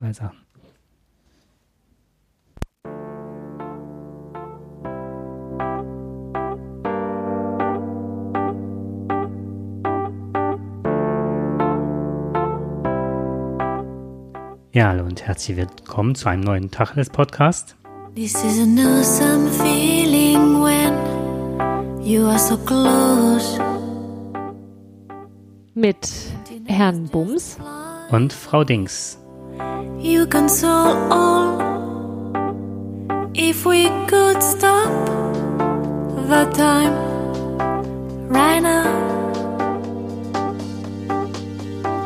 Zwei Sachen. Ja, hallo und herzlich willkommen zu einem neuen Tacheles Podcast. This is an awesome feeling when you are so close. mit Herrn Bums. Und Frau Dings. You can solve all if we could stop the time right now.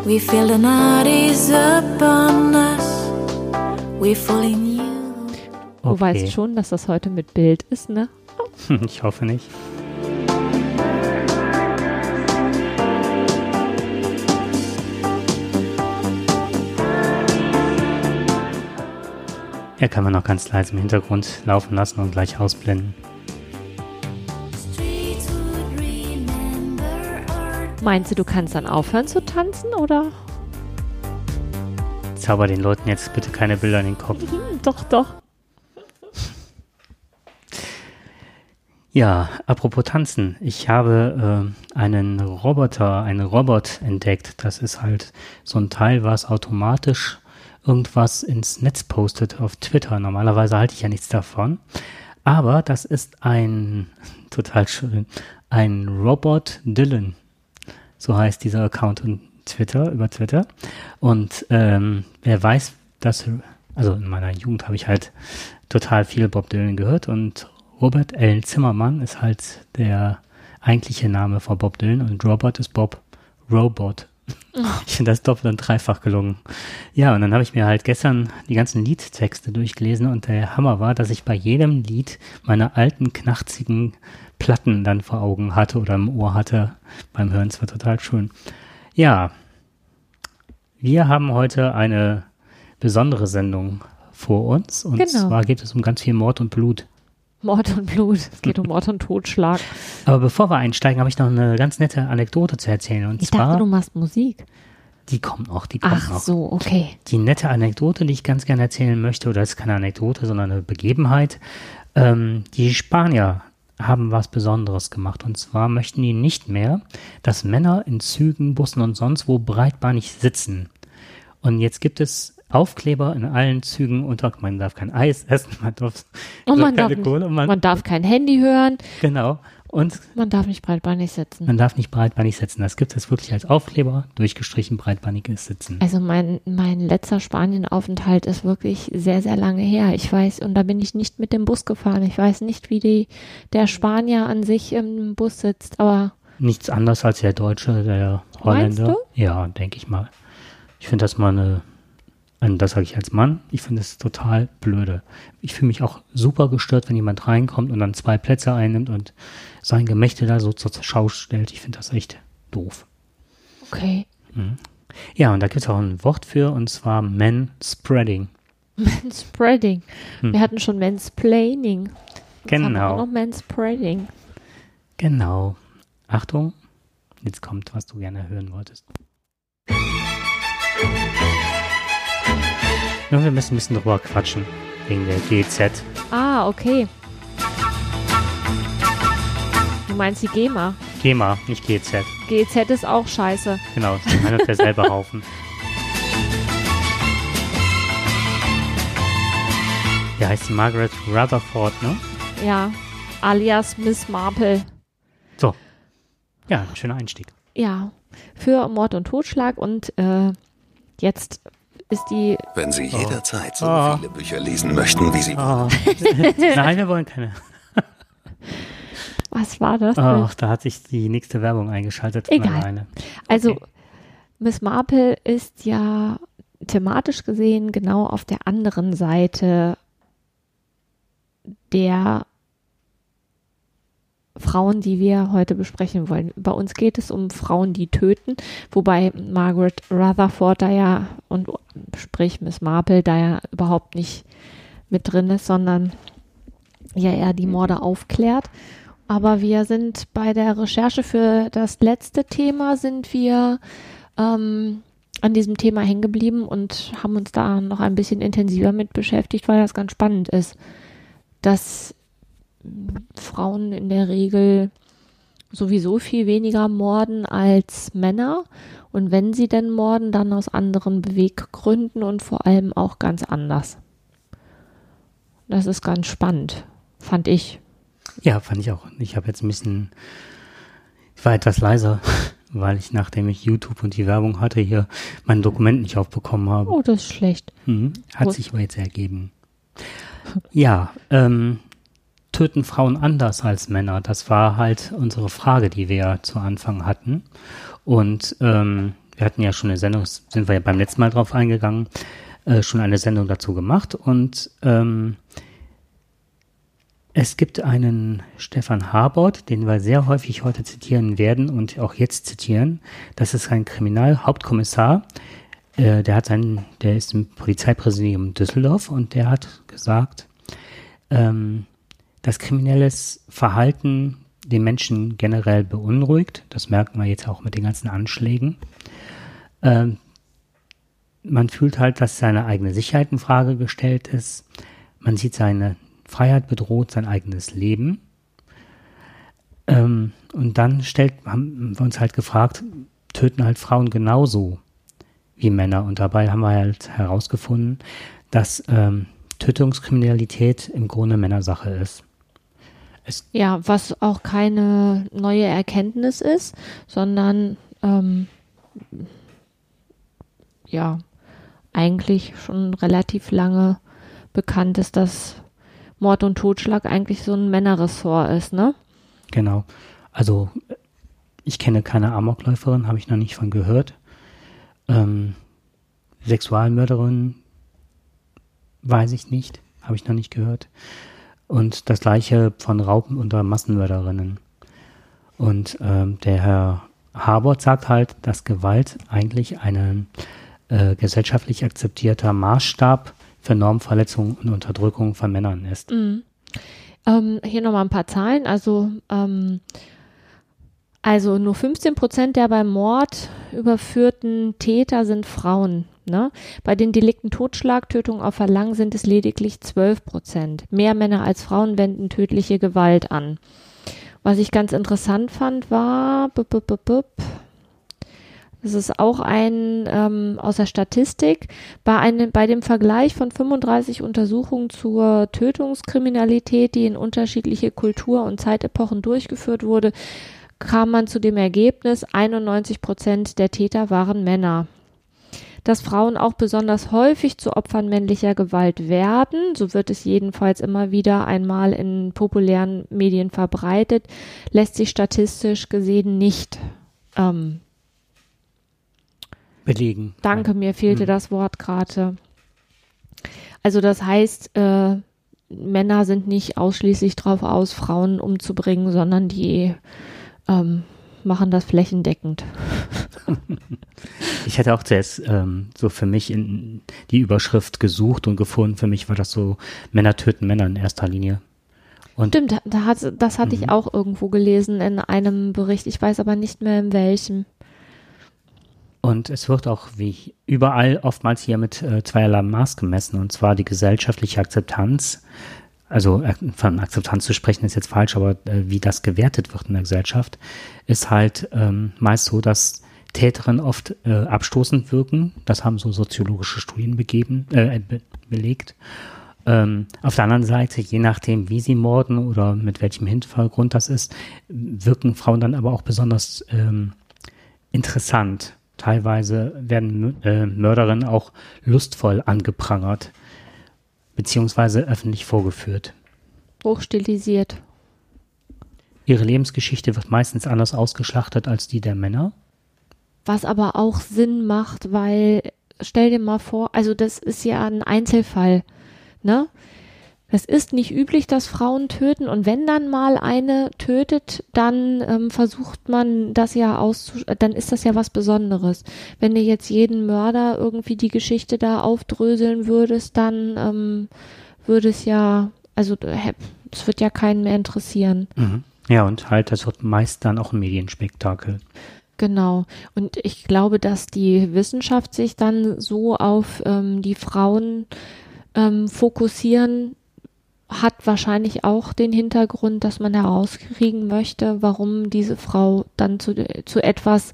We feel the night is upon us. We fall in you. Du Okay. weißt schon, dass das heute mit Bild ist, ne? Ich hoffe nicht. Ja, kann man noch ganz leise im Hintergrund laufen lassen und gleich ausblenden. Meinst du, du kannst dann aufhören zu tanzen oder? Zauber den Leuten jetzt bitte keine Bilder in den Kopf. Hm, doch, doch. Ja, apropos Tanzen. Ich habe äh, einen Roboter, einen Robot entdeckt. Das ist halt so ein Teil, was automatisch irgendwas ins Netz postet auf Twitter. Normalerweise halte ich ja nichts davon. Aber das ist ein, total schön, ein Robot Dylan. So heißt dieser Account in Twitter, über Twitter. Und ähm, wer weiß, dass, also in meiner Jugend habe ich halt total viel Bob Dylan gehört und Robert L. Zimmermann ist halt der eigentliche Name von Bob Dylan und Robert ist Bob Robot. Ich finde das doppelt und dreifach gelungen. Ja, und dann habe ich mir halt gestern die ganzen Liedtexte durchgelesen und der Hammer war, dass ich bei jedem Lied meine alten, knarzigen Platten dann vor Augen hatte oder im Ohr hatte beim Hören. Es war total schön. Ja, wir haben heute eine besondere Sendung vor uns und Genau. zwar geht es um ganz viel Mord und Blut. Mord und Blut. Es geht um Mord und Totschlag. Aber bevor wir einsteigen, habe ich noch eine ganz nette Anekdote zu erzählen. Und Ich zwar, dachte, du machst Musik. die kommt noch, die kommt Ach noch. so, okay. Die nette Anekdote, die ich ganz gerne erzählen möchte, oder das ist keine Anekdote, sondern eine Begebenheit. Ähm, die Spanier haben was Besonderes gemacht. Und zwar möchten die nicht mehr, dass Männer in Zügen, Bussen und sonst wo breitbeinig sitzen. Und jetzt gibt es Aufkleber in allen Zügen unter, man darf kein Eis essen, man darf, Und man darf, keine nicht, Kohle, man, man darf kein Handy hören, genau. Und man darf nicht breitbeinig sitzen. Man darf nicht breitbeinig sitzen. Das gibt es wirklich als Aufkleber, durchgestrichen breitbeiniges Sitzen. Also mein, mein letzter Spanienaufenthalt ist wirklich sehr, sehr lange her. Ich weiß, und da bin ich nicht mit dem Bus gefahren. Ich weiß nicht, wie die, der Spanier an sich im Bus sitzt, aber Nichts anderes als der Deutsche, der Meinst Holländer. du? Ja, denke ich mal. Ich finde das mal eine, und das sage ich als Mann, ich finde es total blöde. Ich fühle mich auch super gestört, wenn jemand reinkommt und dann zwei Plätze einnimmt und sein Gemächte da so zur Schau stellt. Ich finde das echt doof. okay. Ja, und da gibt es auch ein Wort für, und zwar Man-Spreading. Manspreading. Wir hatten schon Mansplaining. Jetzt haben wir auch Genau. noch Manspreading. Genau. Achtung, jetzt kommt, was du gerne hören wolltest. Ja, wir müssen ein bisschen drüber quatschen, wegen der GZ. Ah, okay. Du meinst die GEMA. GEMA, nicht GZ. GZ ist auch scheiße. Genau, das ist ein und derselbe Haufen. Wie heißt Margaret Rutherford, ne? Ja. Alias Miss Marple. So. Ja, ein schöner Einstieg. Ja. Für Mord und Totschlag und äh, jetzt ist die. Wenn Sie jederzeit so Oh. viele Bücher lesen möchten, wie Sie wollen. Oh. Nein, wir wollen keine. Was war das? Ach, da hat sich die nächste Werbung eingeschaltet von Egal. Also, Okay. Miss Marple ist ja thematisch gesehen genau auf der anderen Seite der Frauen, die wir heute besprechen wollen. Bei uns geht es um Frauen, die töten, wobei Margaret Rutherford da ja und sprich Miss Marple da ja überhaupt nicht mit drin ist, sondern ja eher die Morde aufklärt. Aber wir sind bei der Recherche für das letzte Thema sind wir ähm, an diesem Thema hängen geblieben und haben uns da noch ein bisschen intensiver mit beschäftigt, weil das ganz spannend ist, dass Frauen in der Regel sowieso viel weniger morden als Männer. Und wenn sie denn morden, dann aus anderen Beweggründen und vor allem auch ganz anders. Das ist ganz spannend, fand ich. Ja, fand ich auch. Ich habe jetzt ein bisschen, ich war etwas leiser, weil ich, nachdem ich YouTube und die Werbung hatte, hier mein Dokument nicht aufbekommen habe. Oh, das ist schlecht. Mhm. Hat sich aber jetzt ergeben. Ja, ähm, töten Frauen anders als Männer? Das war halt unsere Frage, die wir zu Anfang hatten. Und ähm, wir hatten ja schon eine Sendung, sind wir ja beim letzten Mal drauf eingegangen, äh, schon eine Sendung dazu gemacht. Und ähm, es gibt einen Stefan Harbord, den wir sehr häufig heute zitieren werden und auch jetzt zitieren. Das ist ein Kriminalhauptkommissar. Äh, der hat seinen, der ist im Polizeipräsidium Düsseldorf und der hat gesagt, ähm, dass kriminelles Verhalten den Menschen generell beunruhigt. Das merken wir jetzt auch mit den ganzen Anschlägen. Ähm, man fühlt halt, dass seine eigene Sicherheit in Frage gestellt ist. Man sieht seine Freiheit bedroht, sein eigenes Leben. Ähm, und dann stellt, haben wir uns halt gefragt, töten halt Frauen genauso wie Männer. Und dabei haben wir halt herausgefunden, dass ähm, Tötungskriminalität im Grunde Männersache ist. Es ja, was auch keine neue Erkenntnis ist, sondern ähm, ja, eigentlich schon relativ lange bekannt ist, dass Mord und Totschlag eigentlich so ein Männerressort ist, ne? Genau. Also ich kenne keine Amokläuferin, habe ich noch nicht von gehört. Ähm, Sexualmörderin weiß ich nicht, habe ich noch nicht gehört. Und das gleiche von Raupen- oder Massenmörderinnen. Und ähm, der Herr Harbord sagt halt, dass Gewalt eigentlich ein äh, gesellschaftlich akzeptierter Maßstab für Normverletzung und Unterdrückung von Männern ist. Mhm. Ähm, hier nochmal ein paar Zahlen. Also, ähm, also nur 15 Prozent der beim Mord überführten Täter sind Frauen. Ne? Bei den Delikten Totschlag, Tötung auf Verlangen sind es lediglich 12 Prozent. Mehr Männer als Frauen wenden tödliche Gewalt an. Was ich ganz interessant fand, war, bup, bup, bup, bup, das ist auch ein ähm, aus der Statistik. Bei, einem, bei dem Vergleich von 35 Untersuchungen zur Tötungskriminalität, die in unterschiedliche Kultur- und Zeitepochen durchgeführt wurde, kam man zu dem Ergebnis, 91 Prozent der Täter waren Männer dass Frauen auch besonders häufig zu Opfern männlicher Gewalt werden, so wird es jedenfalls immer wieder einmal in populären Medien verbreitet, lässt sich statistisch gesehen nicht ähm, belegen. Danke, mir fehlte hm. das Wort gerade. Also das heißt, äh, Männer sind nicht ausschließlich drauf aus, Frauen umzubringen, sondern die ähm, machen das flächendeckend. Ich hatte auch zuerst ähm, so für mich in die Überschrift gesucht und gefunden. Für mich war das so Männer töten Männer in erster Linie. Und Stimmt, da hat, das hatte ich mhm. auch irgendwo gelesen in einem Bericht. Ich weiß aber nicht mehr in welchem. Und es wird auch wie überall oftmals hier mit äh, zweierlei Maß gemessen, und zwar die gesellschaftliche Akzeptanz also äh, von Akzeptanz zu sprechen ist jetzt falsch, aber äh, wie das gewertet wird in der Gesellschaft, ist halt ähm, meist so, dass Täterinnen oft äh, abstoßend wirken. Das haben so soziologische Studien begeben, äh, be belegt. Ähm, auf der anderen Seite, je nachdem, wie sie morden oder mit welchem Hintergrund das ist, wirken Frauen dann aber auch besonders ähm, interessant. Teilweise werden äh, Mörderinnen auch lustvoll angeprangert beziehungsweise öffentlich vorgeführt. Hochstilisiert. Ihre Lebensgeschichte wird meistens anders ausgeschlachtet als die der Männer. Was aber auch Sinn macht, weil stell dir mal vor, also das ist ja ein Einzelfall, ne? Es ist nicht üblich, dass Frauen töten und wenn dann mal eine tötet, dann ähm, versucht man das ja auszusch, dann ist das ja was Besonderes. Wenn du jetzt jeden Mörder irgendwie die Geschichte da aufdröseln würdest, dann ähm, würde es ja, also es wird ja keinen mehr interessieren. Mhm. Ja, und halt, das wird meist dann auch ein Medienspektakel. Genau. Und ich glaube, dass die Wissenschaft sich dann so auf ähm, die Frauen ähm, fokussieren, hat wahrscheinlich auch den Hintergrund, dass man herauskriegen möchte, warum diese Frau dann zu, zu etwas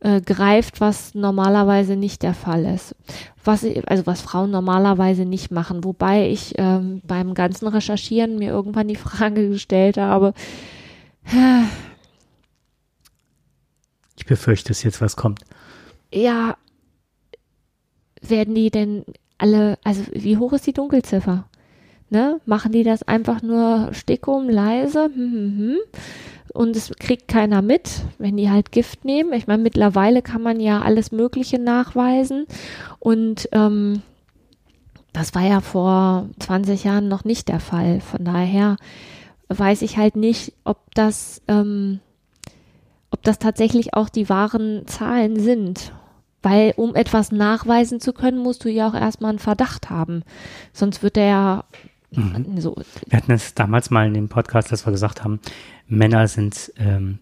äh, greift, was normalerweise nicht der Fall ist. Was, also was Frauen normalerweise nicht machen. Wobei ich ähm, beim ganzen Recherchieren mir irgendwann die Frage gestellt habe, ich befürchte, dass jetzt was kommt. Ja, werden die denn alle, also wie hoch ist die Dunkelziffer? Ne? Machen die das einfach nur stickum, leise? Hm, hm, hm. Und es kriegt keiner mit, wenn die halt Gift nehmen. Ich meine, mittlerweile kann man ja alles Mögliche nachweisen. Und ähm, das war ja vor 20 Jahren noch nicht der Fall. Von daher weiß ich halt nicht, ob das, ähm, ob das tatsächlich auch die wahren Zahlen sind. Weil um etwas nachweisen zu können, musst du ja auch erstmal einen Verdacht haben. Sonst wird der ja Mhm. So. Wir hatten es damals mal in dem Podcast, dass wir gesagt haben, Männer sind ähm,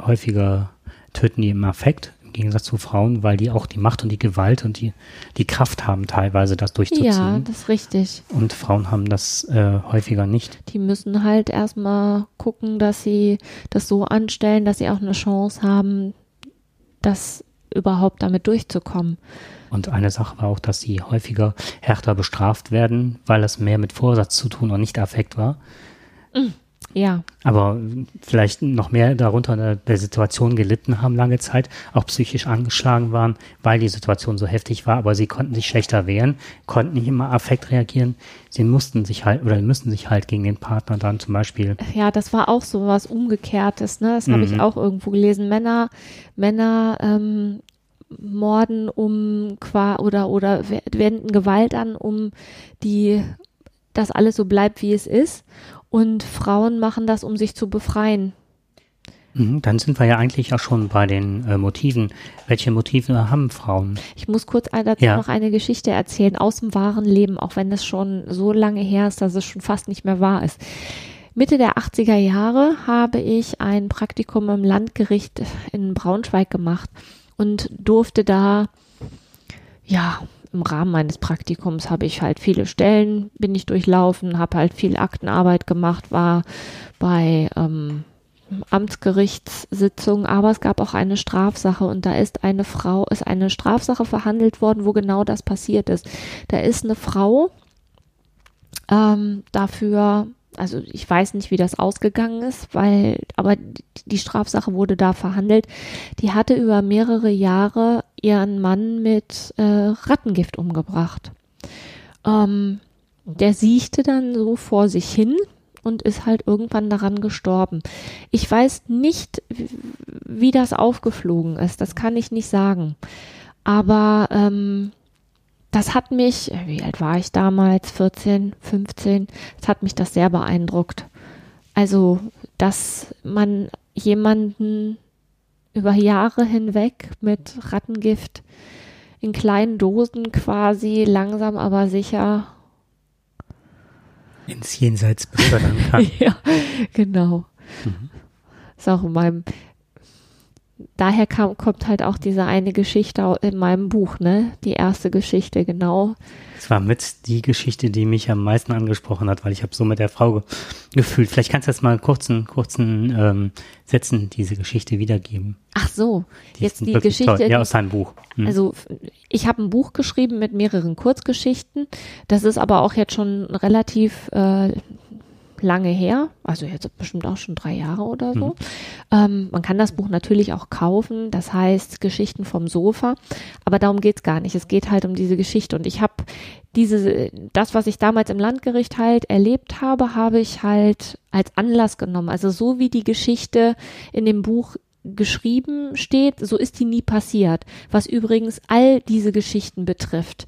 häufiger töten die im Affekt, im Gegensatz zu Frauen, weil die auch die Macht und die Gewalt und die, die Kraft haben, teilweise das durchzuziehen. Ja, das ist richtig. Und Frauen haben das äh, häufiger nicht. Die müssen halt erstmal gucken, dass sie das so anstellen, dass sie auch eine Chance haben, das überhaupt damit durchzukommen. Und eine Sache war auch, dass sie häufiger härter bestraft werden, weil es mehr mit Vorsatz zu tun und nicht Affekt war. Mm, ja. Aber vielleicht noch mehr darunter der, der Situation gelitten haben lange Zeit, auch psychisch angeschlagen waren, weil die Situation so heftig war, aber sie konnten sich schlechter wehren, konnten nicht immer Affekt reagieren. Sie mussten sich halt oder müssen sich halt gegen den Partner dann zum Beispiel. Ja, das war auch so was Umgekehrtes, ne? Das habe ich mhm. auch irgendwo gelesen. Männer, Männer ähm, morden um qua oder oder wenden Gewalt an, um die dass alles so bleibt, wie es ist. Und Frauen machen das, um sich zu befreien. Mhm, dann sind wir ja eigentlich auch schon bei den äh, Motiven. Welche Motive haben Frauen? Ich muss kurz dazu ja. noch eine Geschichte erzählen aus dem wahren Leben, auch wenn das schon so lange her ist, dass es schon fast nicht mehr wahr ist. Mitte der 80er Jahre habe ich ein Praktikum im Landgericht in Braunschweig gemacht und durfte da, ja, im Rahmen meines Praktikums habe ich halt viele Stellen, bin ich durchlaufen, habe halt viel Aktenarbeit gemacht, war bei ähm, Amtsgerichtssitzungen, aber es gab auch eine Strafsache und da ist eine Frau, ist eine Strafsache verhandelt worden, wo genau das passiert ist. Da ist eine Frau ähm, dafür also ich weiß nicht, wie das ausgegangen ist, weil, aber die Strafsache wurde da verhandelt. Die hatte über mehrere Jahre ihren Mann mit äh, Rattengift umgebracht. Ähm, der siechte dann so vor sich hin und ist halt irgendwann daran gestorben. Ich weiß nicht, wie das aufgeflogen ist. Das kann ich nicht sagen. Aber ähm, das hat mich, wie alt war ich damals? 14, 15. Das hat mich das sehr beeindruckt. Also, dass man jemanden über Jahre hinweg mit Rattengift in kleinen Dosen quasi langsam aber sicher ins Jenseits befördern kann. ja, genau. Mhm. Ist auch in meinem daher kam, kommt halt auch diese eine Geschichte in meinem Buch, ne? Die erste Geschichte, genau. Es war mit die Geschichte, die mich am meisten angesprochen hat, weil ich habe so mit der Frau ge gefühlt. Vielleicht kannst du jetzt mal kurzen, kurzen ähm, Sätzen diese Geschichte wiedergeben. Ach so, die jetzt die Geschichte. Toll. Ja, aus deinem Buch. Hm. Also ich habe ein Buch geschrieben mit mehreren Kurzgeschichten. Das ist aber auch jetzt schon relativ äh, lange her, also jetzt bestimmt auch schon drei Jahre oder so. Mhm. Ähm, man kann das Buch natürlich auch kaufen, das heißt Geschichten vom Sofa, aber darum geht's gar nicht. Es geht halt um diese Geschichte und ich habe diese, das, was ich damals im Landgericht halt erlebt habe, habe ich halt als Anlass genommen. Also so wie die Geschichte in dem Buch geschrieben steht, so ist die nie passiert. Was übrigens all diese Geschichten betrifft.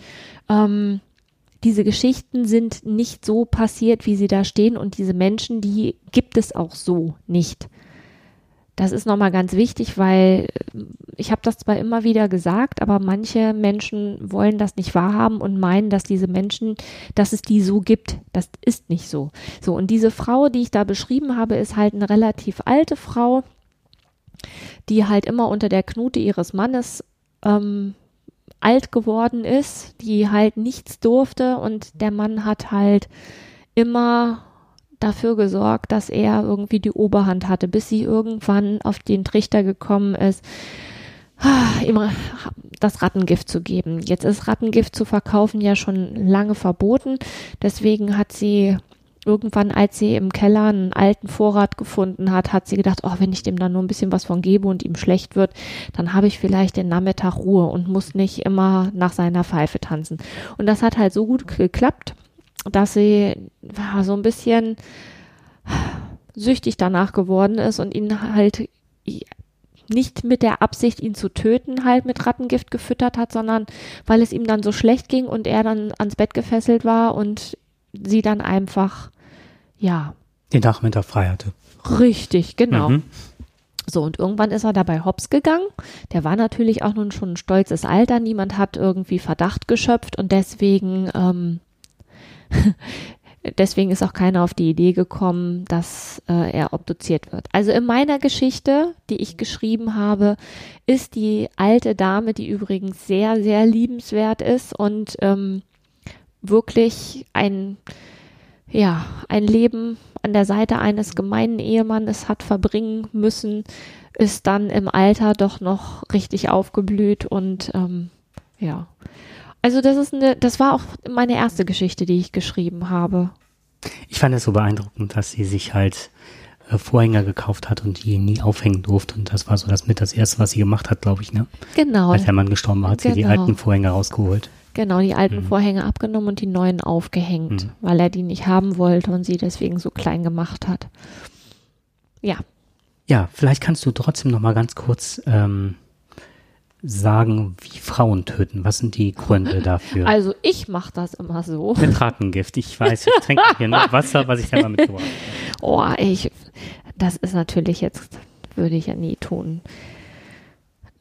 Ähm, diese Geschichten sind nicht so passiert, wie sie da stehen und diese Menschen, die gibt es auch so nicht. Das ist nochmal ganz wichtig, weil äh, ich habe das zwar immer wieder gesagt, aber manche Menschen wollen das nicht wahrhaben und meinen, dass diese Menschen, dass es die so gibt. Das ist nicht so. So, und diese Frau, die ich da beschrieben habe, ist halt eine relativ alte Frau, die halt immer unter der Knute ihres Mannes ähm, alt geworden ist, die halt nichts durfte und der Mann hat halt immer dafür gesorgt, dass er irgendwie die Oberhand hatte, bis sie irgendwann auf den Trichter gekommen ist, ihm das Rattengift zu geben. Jetzt ist Rattengift zu verkaufen ja schon lange verboten. Deswegen hat sie irgendwann, als sie im Keller einen alten Vorrat gefunden hat, hat sie gedacht, oh, wenn ich dem dann nur ein bisschen was von gebe und ihm schlecht wird, dann habe ich vielleicht den Nachmittag Ruhe und muss nicht immer nach seiner Pfeife tanzen. Und das hat halt so gut geklappt, dass sie ja, so ein bisschen süchtig danach geworden ist und ihn halt nicht mit der Absicht, ihn zu töten, halt mit Rattengift gefüttert hat, sondern weil es ihm dann so schlecht ging und er dann ans Bett gefesselt war und sie dann einfach, ja. Den Nachmittag frei hatte. Richtig, genau. Mhm. So, und irgendwann ist er dabei hops gegangen. Der war natürlich auch nun schon ein stolzes Alter. Niemand hat irgendwie Verdacht geschöpft und deswegen ähm, Deswegen ist auch keiner auf die Idee gekommen, dass äh, er obduziert wird. Also in meiner Geschichte, die ich geschrieben habe, ist die alte Dame, die übrigens sehr, sehr liebenswert ist und ähm, wirklich ein, ja, ein Leben an der Seite eines gemeinen Ehemannes hat verbringen müssen, ist dann im Alter doch noch richtig aufgeblüht und ähm, ja, also das ist eine, das war auch meine erste Geschichte, die ich geschrieben habe. Ich fand es so beeindruckend, dass sie sich halt äh, Vorhänger gekauft hat und die nie aufhängen durfte. Und das war so das mit das erste, was sie gemacht hat, glaube ich, ne? Genau. Als der Mann gestorben war, hat genau. sie die genau. alten Vorhänge rausgeholt. Genau, die alten mhm. Vorhänge abgenommen und die neuen aufgehängt, mhm. weil er die nicht haben wollte und sie deswegen so klein gemacht hat. Ja. Ja, vielleicht kannst du trotzdem noch mal ganz kurz ähm, sagen, wie Frauen töten? Was sind die Gründe dafür? Also ich mache das immer so. Mit Rattengift. Ich weiß, ich trinke hier nur Wasser, was ich selber mitgebracht habe. Oh, ich, das ist natürlich jetzt, würde ich ja nie tun.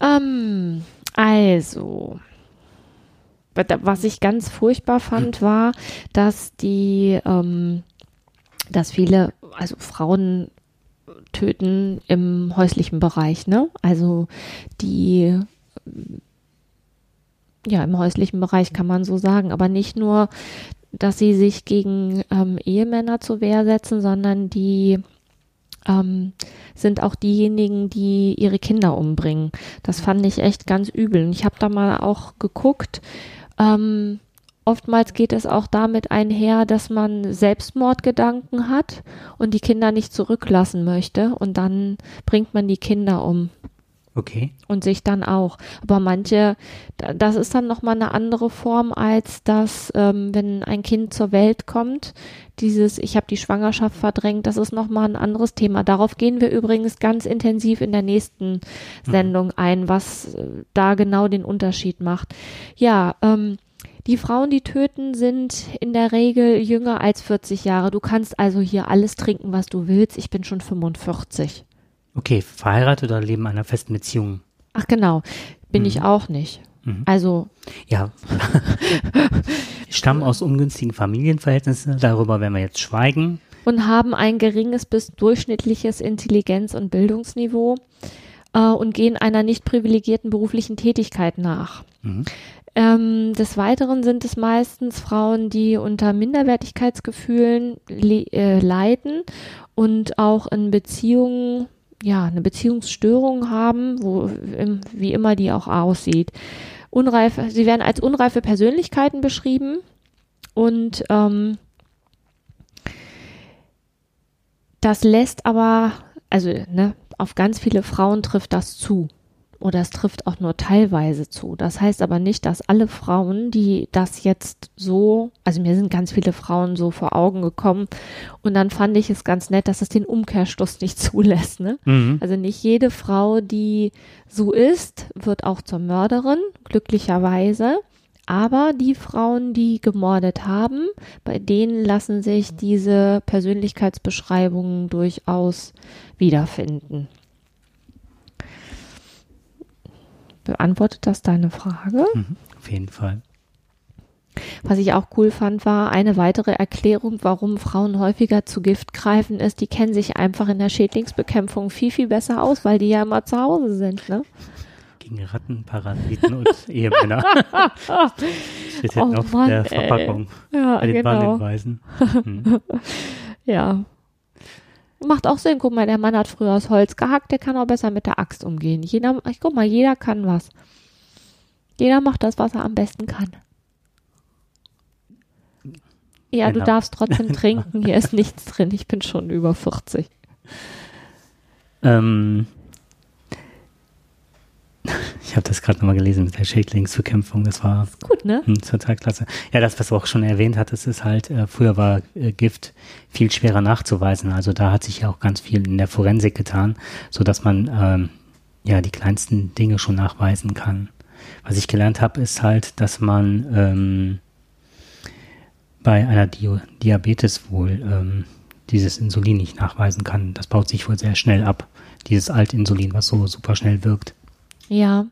Ähm, also, was ich ganz furchtbar fand, war, dass die, ähm, dass viele, also Frauen töten im häuslichen Bereich, ne? Also die ja, im häuslichen Bereich kann man so sagen, aber nicht nur, dass sie sich gegen ähm, Ehemänner zur Wehr setzen, sondern die ähm, sind auch diejenigen, die ihre Kinder umbringen. Das fand ich echt ganz übel. Und ich habe da mal auch geguckt. Ähm, oftmals geht es auch damit einher, dass man Selbstmordgedanken hat und die Kinder nicht zurücklassen möchte und dann bringt man die Kinder um. Okay. Und sich dann auch. Aber manche, das ist dann nochmal eine andere Form, als dass, ähm, wenn ein Kind zur Welt kommt, dieses, ich habe die Schwangerschaft verdrängt, das ist nochmal ein anderes Thema. Darauf gehen wir übrigens ganz intensiv in der nächsten mhm. Sendung ein, was äh, da genau den Unterschied macht. Ja, ähm, die Frauen, die töten, sind in der Regel jünger als 40 Jahre. Du kannst also hier alles trinken, was du willst. Ich bin schon 45. Okay, verheiratet oder leben in einer festen Beziehung? Ach genau, bin mhm. ich auch nicht. Mhm. Also. Ja. Stammen aus ungünstigen Familienverhältnissen, darüber werden wir jetzt schweigen. Und haben ein geringes bis durchschnittliches Intelligenz- und Bildungsniveau äh, und gehen einer nicht privilegierten beruflichen Tätigkeit nach. Mhm. Ähm, des Weiteren sind es meistens Frauen, die unter Minderwertigkeitsgefühlen le äh, leiden und auch in Beziehungen ja, eine Beziehungsstörung haben, wo, wie immer die auch aussieht. Unreife, sie werden als unreife Persönlichkeiten beschrieben und ähm, das lässt aber, also ne, auf ganz viele Frauen trifft das zu oder es trifft auch nur teilweise zu. Das heißt aber nicht, dass alle Frauen, die das jetzt so, also mir sind ganz viele Frauen so vor Augen gekommen und dann fand ich es ganz nett, dass es den Umkehrschluss nicht zulässt. Ne? Mhm. Also nicht jede Frau, die so ist, wird auch zur Mörderin, glücklicherweise. Aber die Frauen, die gemordet haben, bei denen lassen sich diese Persönlichkeitsbeschreibungen durchaus wiederfinden. Beantwortet das deine Frage? Mhm, auf jeden Fall. Was ich auch cool fand, war eine weitere Erklärung, warum Frauen häufiger zu Gift greifen, ist, die kennen sich einfach in der Schädlingsbekämpfung viel, viel besser aus, weil die ja immer zu Hause sind. Ne? Gegen Ratten, Parasiten und Ehemänner. Steht Oh auf Mann, der ey. Verpackung Ja, bei den genau. Warnhinweisen. Hm. Ja. Macht auch Sinn. Guck mal, der Mann hat früher aus Holz gehackt, der kann auch besser mit der Axt umgehen. Jeder, ich guck mal, jeder kann was. Jeder macht das, was er am besten kann. Ja, du Genau. darfst trotzdem trinken. Hier ist nichts drin. Ich bin schon über 40. Ähm, ich habe das gerade nochmal gelesen mit der Schädlingsbekämpfung. Das war Gut, ne? hm, total klasse. Ja, das, was du auch schon erwähnt hattest, ist halt, äh, früher war äh, Gift viel schwerer nachzuweisen. Also da hat sich ja auch ganz viel in der Forensik getan, so dass man ähm, ja die kleinsten Dinge schon nachweisen kann. Was ich gelernt habe, ist halt, dass man ähm, bei einer Dio Diabetes wohl ähm, dieses Insulin nicht nachweisen kann. Das baut sich wohl sehr schnell ab, dieses Altinsulin, was so super schnell wirkt. Ja,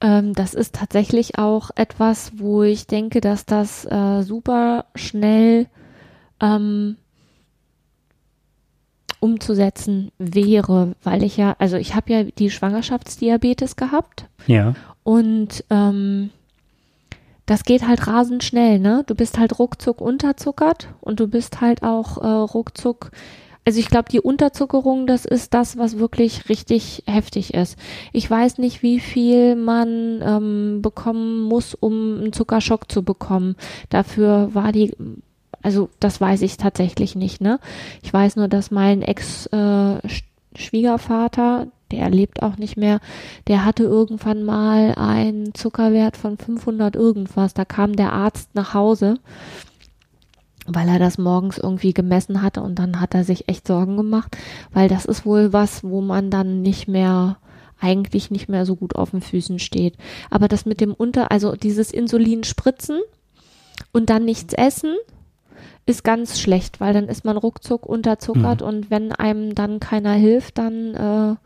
ähm, das ist tatsächlich auch etwas, wo ich denke, dass das äh, super schnell ähm, umzusetzen wäre, weil ich ja, also ich habe ja die Schwangerschaftsdiabetes gehabt Ja, und ähm, das geht halt rasend schnell, ne? Du bist halt ruckzuck unterzuckert und du bist halt auch äh, ruckzuck. Also ich glaube, die Unterzuckerung, das ist das, was wirklich richtig heftig ist. Ich weiß nicht, wie viel man ähm, bekommen muss, um einen Zuckerschock zu bekommen. Dafür war die, also das weiß ich tatsächlich nicht, ne? Ich weiß nur, dass mein Ex-Schwiegervater, der lebt auch nicht mehr, der hatte irgendwann mal einen Zuckerwert von 500 irgendwas. Da kam der Arzt nach Hause, weil er das morgens irgendwie gemessen hatte und dann hat er sich echt Sorgen gemacht, weil das ist wohl was, wo man dann nicht mehr eigentlich nicht mehr so gut auf den Füßen steht. Aber das mit dem Unter, also dieses Insulin spritzen und dann nichts essen, ist ganz schlecht, weil dann ist man ruckzuck unterzuckert und wenn einem dann keiner hilft, dann äh,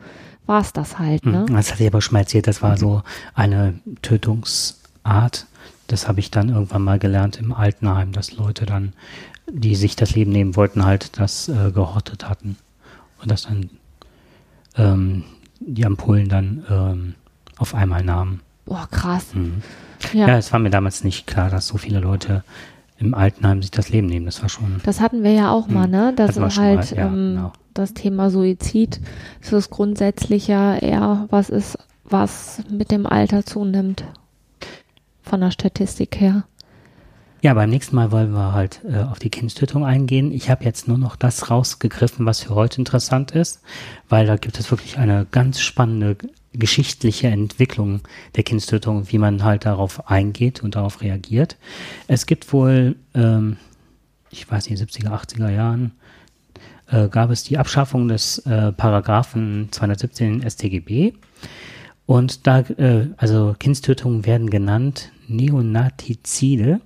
war es das halt, ne? Hm, Das hatte ich aber schon mal erzählt, das war so eine Tötungsart. Das habe ich dann irgendwann mal gelernt im Altenheim, dass Leute dann, die sich das Leben nehmen wollten, halt das äh, gehortet hatten. Und dass dann ähm, die Ampullen dann ähm, auf einmal nahmen. Boah, krass. Mhm. Ja. Ja, es war mir damals nicht klar, dass so viele Leute im Altenheim sich das Leben nehmen. Das war schon. Das hatten wir ja auch mal, Hm, ne? Das ist halt mal, ja, ähm, genau. das Thema Suizid. Das ist grundsätzlich ja eher was ist, was mit dem Alter zunimmt. Von der Statistik her. Ja, beim nächsten Mal wollen wir halt äh, auf die Kindstötung eingehen. Ich habe jetzt nur noch das rausgegriffen, was für heute interessant ist, weil da gibt es wirklich eine ganz spannende geschichtliche Entwicklung der Kindstötung, wie man halt darauf eingeht und darauf reagiert. Es gibt wohl, ähm, ich weiß nicht, 70er, 80er Jahren, äh, gab es die Abschaffung des äh, Paragraphen 217 StGB. Und da, äh, also Kindstötungen werden genannt Neonatizide.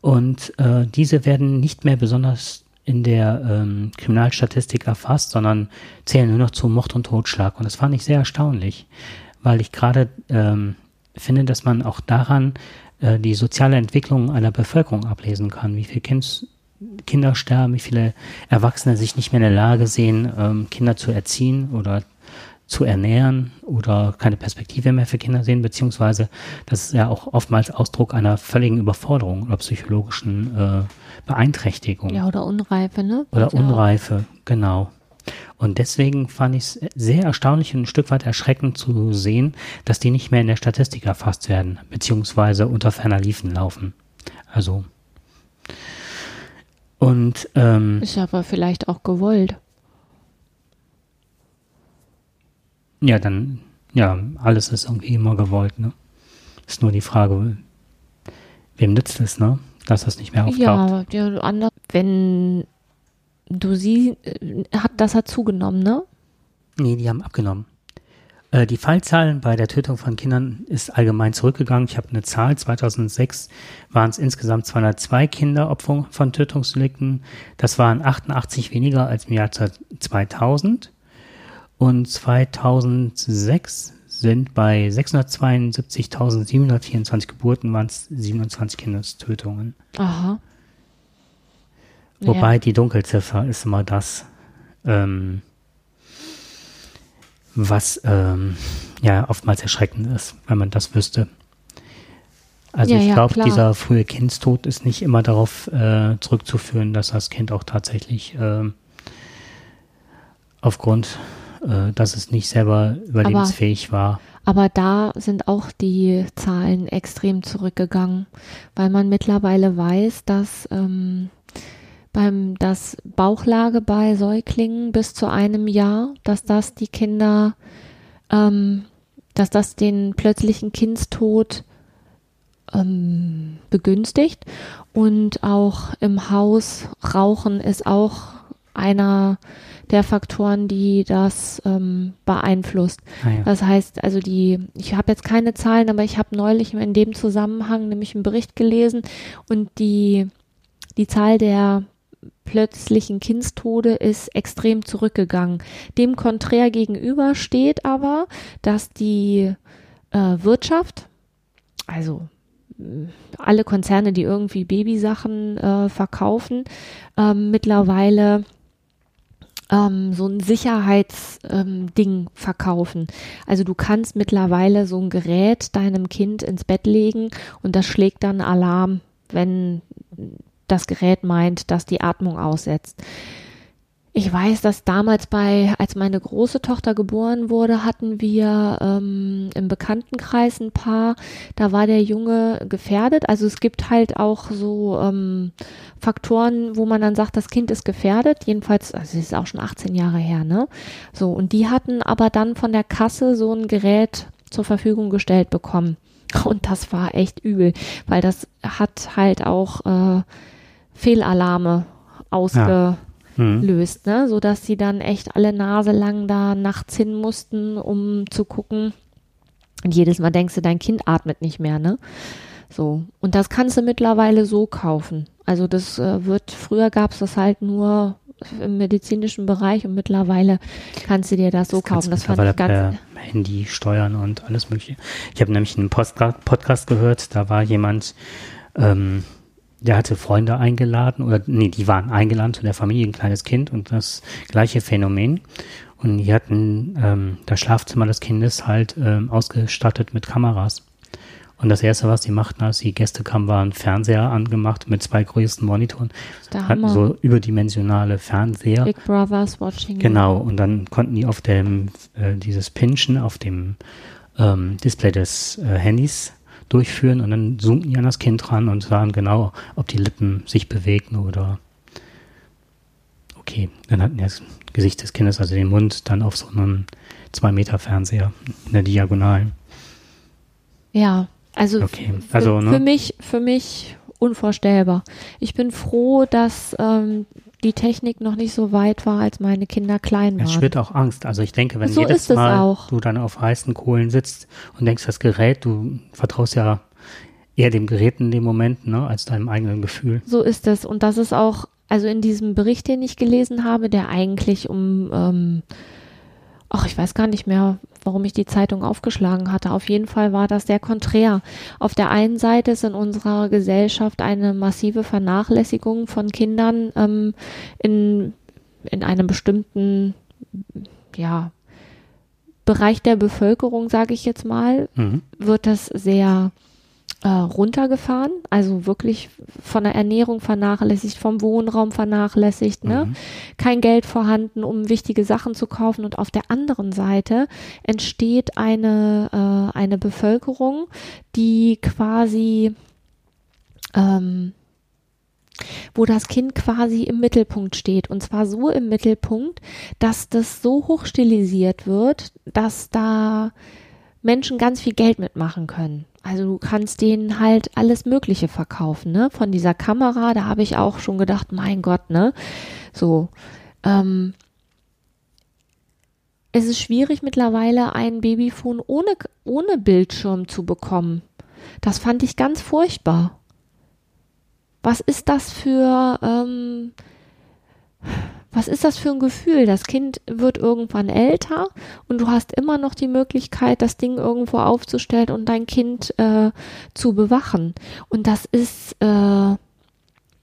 Und äh, diese werden nicht mehr besonders in der ähm, Kriminalstatistik erfasst, sondern zählen nur noch zu Mord und Totschlag. Und das fand ich sehr erstaunlich, weil ich gerade ähm, finde, dass man auch daran äh, die soziale Entwicklung einer Bevölkerung ablesen kann, wie viele kind, Kinder sterben, wie viele Erwachsene sich nicht mehr in der Lage sehen, ähm, Kinder zu erziehen oder zu ernähren oder keine Perspektive mehr für Kinder sehen, beziehungsweise das ist ja auch oftmals Ausdruck einer völligen Überforderung oder psychologischen äh, Beeinträchtigung Ja, oder Unreife, ne? oder ja Unreife, genau. Und deswegen fand ich es sehr erstaunlich und ein Stück weit erschreckend zu sehen, dass die nicht mehr in der Statistik erfasst werden, beziehungsweise unter ferner Liefen laufen. Also und ähm, Ist aber vielleicht auch gewollt. Ja, dann ja, alles ist irgendwie immer gewollt, ne? Ist nur die Frage, wem nützt es, ne? Dass das nicht mehr auftaucht. Ja, die andere, wenn du sie, äh, hat, das hat zugenommen, ne? Nee, die haben abgenommen. Äh, die Fallzahlen bei der Tötung von Kindern ist allgemein zurückgegangen. Ich habe eine Zahl. 2006 waren es insgesamt 202 Kinder Opfer von Tötungsdelikten. Das waren 88 weniger als im Jahr 2000. Und 2006 sind bei 672.724 Geburten waren es 27 Kindestötungen. Aha. Wobei Ja. die Dunkelziffer ist immer das, ähm, was ähm, ja oftmals erschreckend ist, wenn man das wüsste. Also Ja, ich glaube, dieser frühe Kindstod ist nicht immer darauf äh, zurückzuführen, dass das Kind auch tatsächlich ähm, aufgrund, äh, dass es nicht selber überlebensfähig war. Aber da sind auch die Zahlen extrem zurückgegangen, weil man mittlerweile weiß, dass ähm, beim das Bauchlage bei Säuglingen bis zu einem Jahr, dass das die Kinder, ähm, dass das den plötzlichen Kindstod ähm, begünstigt und auch im Haus Rauchen ist auch einer der Faktoren, die das ähm, beeinflusst. Naja. Das heißt, also die, ich habe jetzt keine Zahlen, aber ich habe neulich in dem Zusammenhang nämlich einen Bericht gelesen und die, die Zahl der plötzlichen Kindstode ist extrem zurückgegangen. Dem konträr gegenüber steht aber, dass die äh, Wirtschaft, also mh, alle Konzerne, die irgendwie Babysachen äh, verkaufen, ähm, mittlerweile ähm, so ein Sicherheitsding ähm, verkaufen. Also du kannst mittlerweile so ein Gerät deinem Kind ins Bett legen und das schlägt dann Alarm, wenn das Gerät meint, dass die Atmung aussetzt. Ich weiß, dass damals bei, als meine große Tochter geboren wurde, hatten wir ähm, im Bekanntenkreis ein paar, da war der Junge gefährdet. Also es gibt halt auch so ähm, Faktoren, wo man dann sagt, das Kind ist gefährdet. Jedenfalls, also es ist auch schon 18 Jahre her, ne? So, und die hatten aber dann von der Kasse so ein Gerät zur Verfügung gestellt bekommen. Und das war echt übel, weil das hat halt auch äh, Fehlalarme ausgelöst, Hm. ne? sodass sie dann echt alle Nase lang da nachts hin mussten, um zu gucken. Und jedes Mal denkst du, dein Kind atmet nicht mehr, ne? So. Und das kannst du mittlerweile so kaufen. Also das äh, wird, früher gab es das halt nur im medizinischen Bereich und mittlerweile kannst du dir das so kannst kaufen. Das fand ich ganz, per Handy steuern und alles mögliche. Ich habe nämlich einen Postka Podcast gehört, da war jemand, ähm, der hatte Freunde eingeladen oder nee, die waren eingeladen zu der Familie, ein kleines Kind und das gleiche Phänomen. Und die hatten ähm, das Schlafzimmer des Kindes halt ähm, ausgestattet mit Kameras. Und das erste, was sie machten, als die Gäste kamen, war ein Fernseher angemacht mit zwei größten Monitoren. der Hatten Hammer. so überdimensionale Fernseher. Big Brothers watching. Genau, und dann konnten die auf dem, äh, dieses Pinchen auf dem ähm, Display des äh, Handys durchführen und dann zoomten die an das Kind ran und sahen genau, ob die Lippen sich bewegten oder okay, dann hatten das Gesicht des Kindes, also den Mund, dann auf so einem 2 Meter Fernseher in der Diagonalen. Ja, also, Okay, für, also, ne? für mich, für mich unvorstellbar. Ich bin froh, dass ähm, die Technik noch nicht so weit war, als meine Kinder klein Es waren. schwirrt auch Angst. Also ich denke, wenn So jedes es Mal auch. du dann auf heißen Kohlen sitzt und denkst, das Gerät, du vertraust ja eher dem Gerät in dem Moment, ne, als deinem eigenen Gefühl. So ist es. Und das ist auch, also in diesem Bericht, den ich gelesen habe, der eigentlich um, ähm, ach, ich weiß gar nicht mehr, warum ich die Zeitung aufgeschlagen hatte. Auf jeden Fall war das sehr konträr. Auf der einen Seite ist in unserer Gesellschaft eine massive Vernachlässigung von Kindern ähm, in, in einem bestimmten, ja, Bereich der Bevölkerung, sage ich jetzt mal, Mhm. wird das sehr äh, runtergefahren, also wirklich von der Ernährung vernachlässigt, vom Wohnraum vernachlässigt, ne? Mhm. kein Geld vorhanden, um wichtige Sachen zu kaufen. Und auf der anderen Seite entsteht eine, äh, eine Bevölkerung, die quasi ähm, wo das Kind quasi im Mittelpunkt steht. Und zwar so im Mittelpunkt, dass das so hochstilisiert wird, dass da Menschen ganz viel Geld mitmachen können. Also du kannst denen halt alles Mögliche verkaufen, ne? Von dieser Kamera, da habe ich auch schon gedacht, mein Gott, ne? So. Ähm, es ist schwierig mittlerweile ein Babyphone ohne, ohne Bildschirm zu bekommen. Das fand ich ganz furchtbar. Was ist das für, ähm, was ist das für ein Gefühl? Das Kind wird irgendwann älter und du hast immer noch die Möglichkeit, das Ding irgendwo aufzustellen und dein Kind äh, zu bewachen. Und das ist, äh,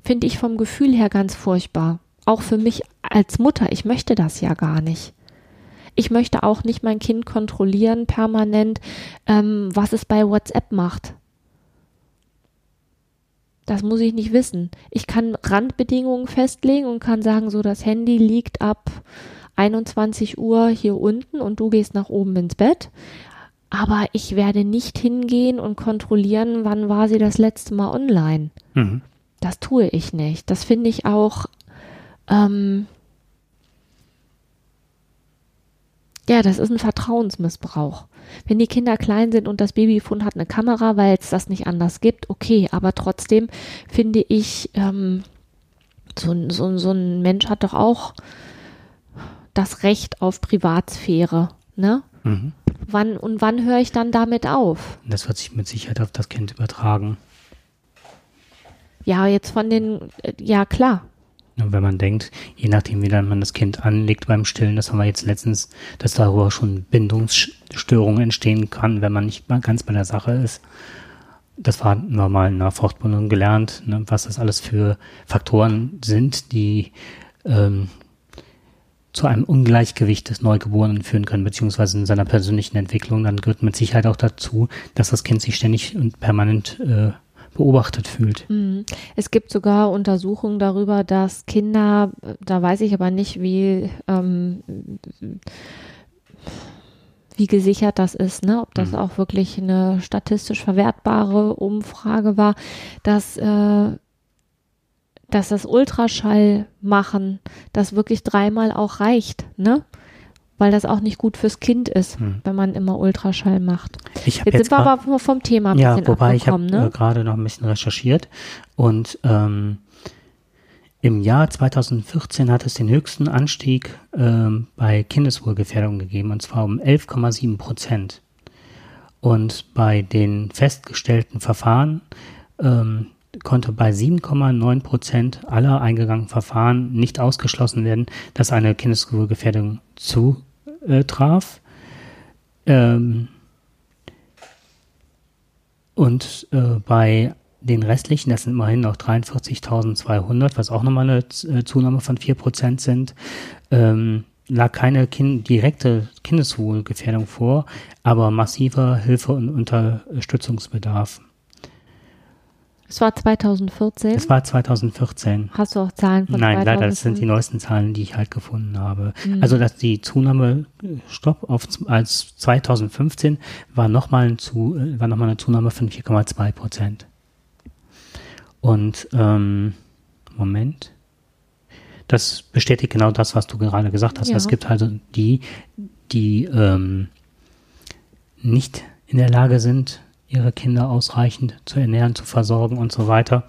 finde ich vom Gefühl her ganz furchtbar. Auch für mich als Mutter. Ich möchte das ja gar nicht. Ich möchte auch nicht mein Kind kontrollieren permanent, ähm, was es bei WhatsApp macht. Das muss ich nicht wissen. Ich kann Randbedingungen festlegen und kann sagen, so das Handy liegt ab 21 Uhr hier unten und du gehst nach oben ins Bett. Aber ich werde nicht hingehen und kontrollieren, wann war sie das letzte Mal online. Mhm. Das tue ich nicht. Das finde ich auch, ähm, ja, das ist ein Vertrauensmissbrauch. Wenn die Kinder klein sind und das Babyfon hat eine Kamera, weil es das nicht anders gibt, okay, aber trotzdem finde ich, ähm, so, so, so ein Mensch hat doch auch das Recht auf Privatsphäre, ne? Mhm. Wann und wann höre ich dann damit auf? Das wird sich mit Sicherheit auf das Kind übertragen. Ja, jetzt von den, äh, ja klar, Und wenn man denkt, je nachdem, wie dann man das Kind anlegt beim Stillen, das haben wir jetzt letztens, dass darüber schon Bindungsstörungen entstehen kann, wenn man nicht mal ganz bei der Sache ist. Das hatten wir mal in einer Fortbildung gelernt, ne, was das alles für Faktoren sind, die ähm, zu einem Ungleichgewicht des Neugeborenen führen können, beziehungsweise in seiner persönlichen Entwicklung. Dann gehört mit Sicherheit auch dazu, dass das Kind sich ständig und permanent äh, beobachtet fühlt. Mhm. Es gibt sogar Untersuchungen darüber, dass Kinder, da weiß ich aber nicht, wie, ähm, wie gesichert das ist, ne? ob das Mhm. auch wirklich eine statistisch verwertbare Umfrage war, dass, äh, dass das Ultraschall machen, das wirklich dreimal auch reicht, ne? Weil das auch nicht gut fürs Kind ist, Mhm. wenn man immer Ultraschall macht. Ich hab Jetzt, sind wir aber vom Thema ein Ja, bisschen wobei ich habe ne? äh, gerade noch ein bisschen recherchiert und ähm, im Jahr 2014 hat es den höchsten Anstieg ähm, bei Kindeswohlgefährdung gegeben und zwar um 11,7 Prozent. Und bei den festgestellten Verfahren ähm, konnte bei 7,9 Prozent aller eingegangenen Verfahren nicht ausgeschlossen werden, dass eine Kindeswohlgefährdung zutraf. Ähm, und äh, bei den restlichen, das sind immerhin noch 43.200, was auch nochmal eine äh, Zunahme von 4% sind, ähm, lag keine kind direkte Kindeswohlgefährdung vor, aber massiver Hilfe- und Unterstützungsbedarf. Es war 2014. Das war 2014. Hast du auch Zahlen von Nein, 2005? leider, das sind die neuesten Zahlen, die ich halt gefunden habe. Mhm. Also, dass die Zunahme, äh, Stopp, auf, als 2015 war nochmal ein zu, äh, war noch mal eine Zunahme von 4,2 Prozent. Und, ähm, Moment. Das bestätigt genau das, was du gerade gesagt hast. Ja. Es gibt also die, die, ähm, nicht in der Lage sind, ihre Kinder ausreichend zu ernähren, zu versorgen und so weiter.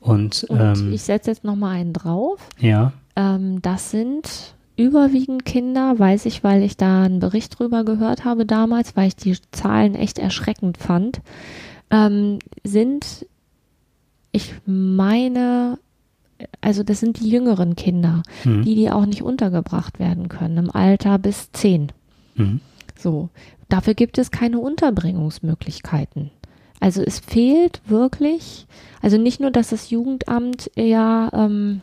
Und, Und ähm, ich setze jetzt nochmal einen drauf. ja, Ähm, das sind überwiegend Kinder, weiß ich, weil ich da einen Bericht drüber gehört habe damals, weil ich die Zahlen echt erschreckend fand, ähm, sind, ich meine, also das sind die jüngeren Kinder, Mhm. die, die auch nicht untergebracht werden können, im Alter bis zehn. Mhm. So, dafür gibt es keine Unterbringungsmöglichkeiten. Also es fehlt wirklich, also nicht nur, dass das Jugendamt ja ähm,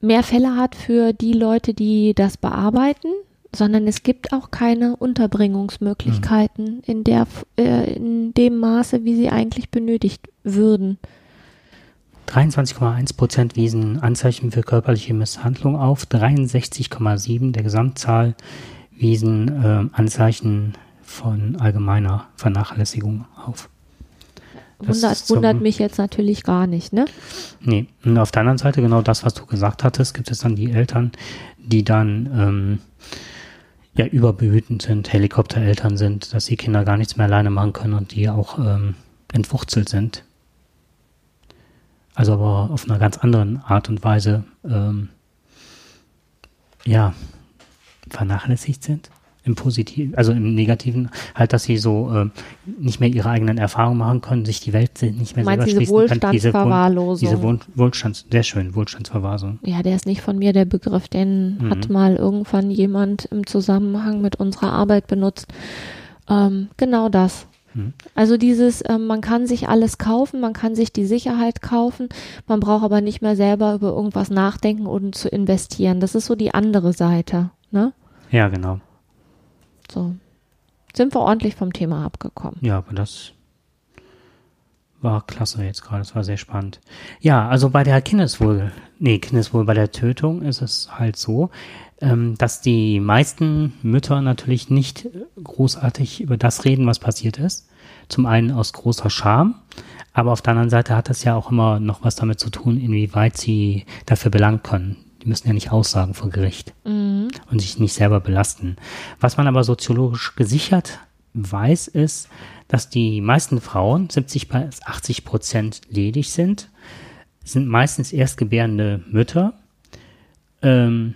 mehr Fälle hat für die Leute, die das bearbeiten, sondern es gibt auch keine Unterbringungsmöglichkeiten in der äh, in dem Maße, wie sie eigentlich benötigt würden. 23,1 Prozent wiesen Anzeichen für körperliche Misshandlung auf, 63,7 der Gesamtzahl wiesen ähm, Anzeichen von allgemeiner Vernachlässigung auf. Wundert, wundert mich jetzt natürlich gar nicht, ne? Nee, und auf der anderen Seite genau das, was du gesagt hattest, gibt es dann die Eltern, die dann ähm, ja überbehütend sind, Helikoptereltern sind, dass die Kinder gar nichts mehr alleine machen können und die auch ähm, entwurzelt sind. Also aber auf einer ganz anderen Art und Weise ähm, ja vernachlässigt sind. im Positiven, also im Negativen, halt, dass sie so äh, nicht mehr ihre eigenen Erfahrungen machen können, sich die Welt nicht mehr Meinst selber diese schließen können. Diese, Wohl- Wohlstandsverwahrlosung? diese Wohl, Wohlstands, sehr schön, Wohlstandsverwahrung. Ja, der ist nicht von mir, der Begriff. Den Mhm. hat mal irgendwann jemand im Zusammenhang mit unserer Arbeit benutzt. Ähm, genau das. Mhm. Also dieses, ähm, man kann sich alles kaufen, man kann sich die Sicherheit kaufen, man braucht aber nicht mehr selber über irgendwas nachdenken und zu investieren. Das ist so die andere Seite. Ne? Ja, genau. So. Sind wir ordentlich vom Thema abgekommen. Ja, aber das war klasse jetzt gerade, das war sehr spannend. Ja, also bei der Kindeswohl, nee, Kindeswohl, bei der Tötung ist es halt so, ähm, dass die meisten Mütter natürlich nicht großartig über das reden, was passiert ist. Zum einen aus großer Scham, aber auf der anderen Seite hat das ja auch immer noch was damit zu tun, inwieweit sie dafür belangt können. Die müssen ja nicht aussagen vor Gericht und sich nicht selber belasten. Was man aber soziologisch gesichert weiß, ist, dass die meisten Frauen, 70 bis 80 Prozent ledig sind, sind meistens erstgebärende Mütter. Ähm,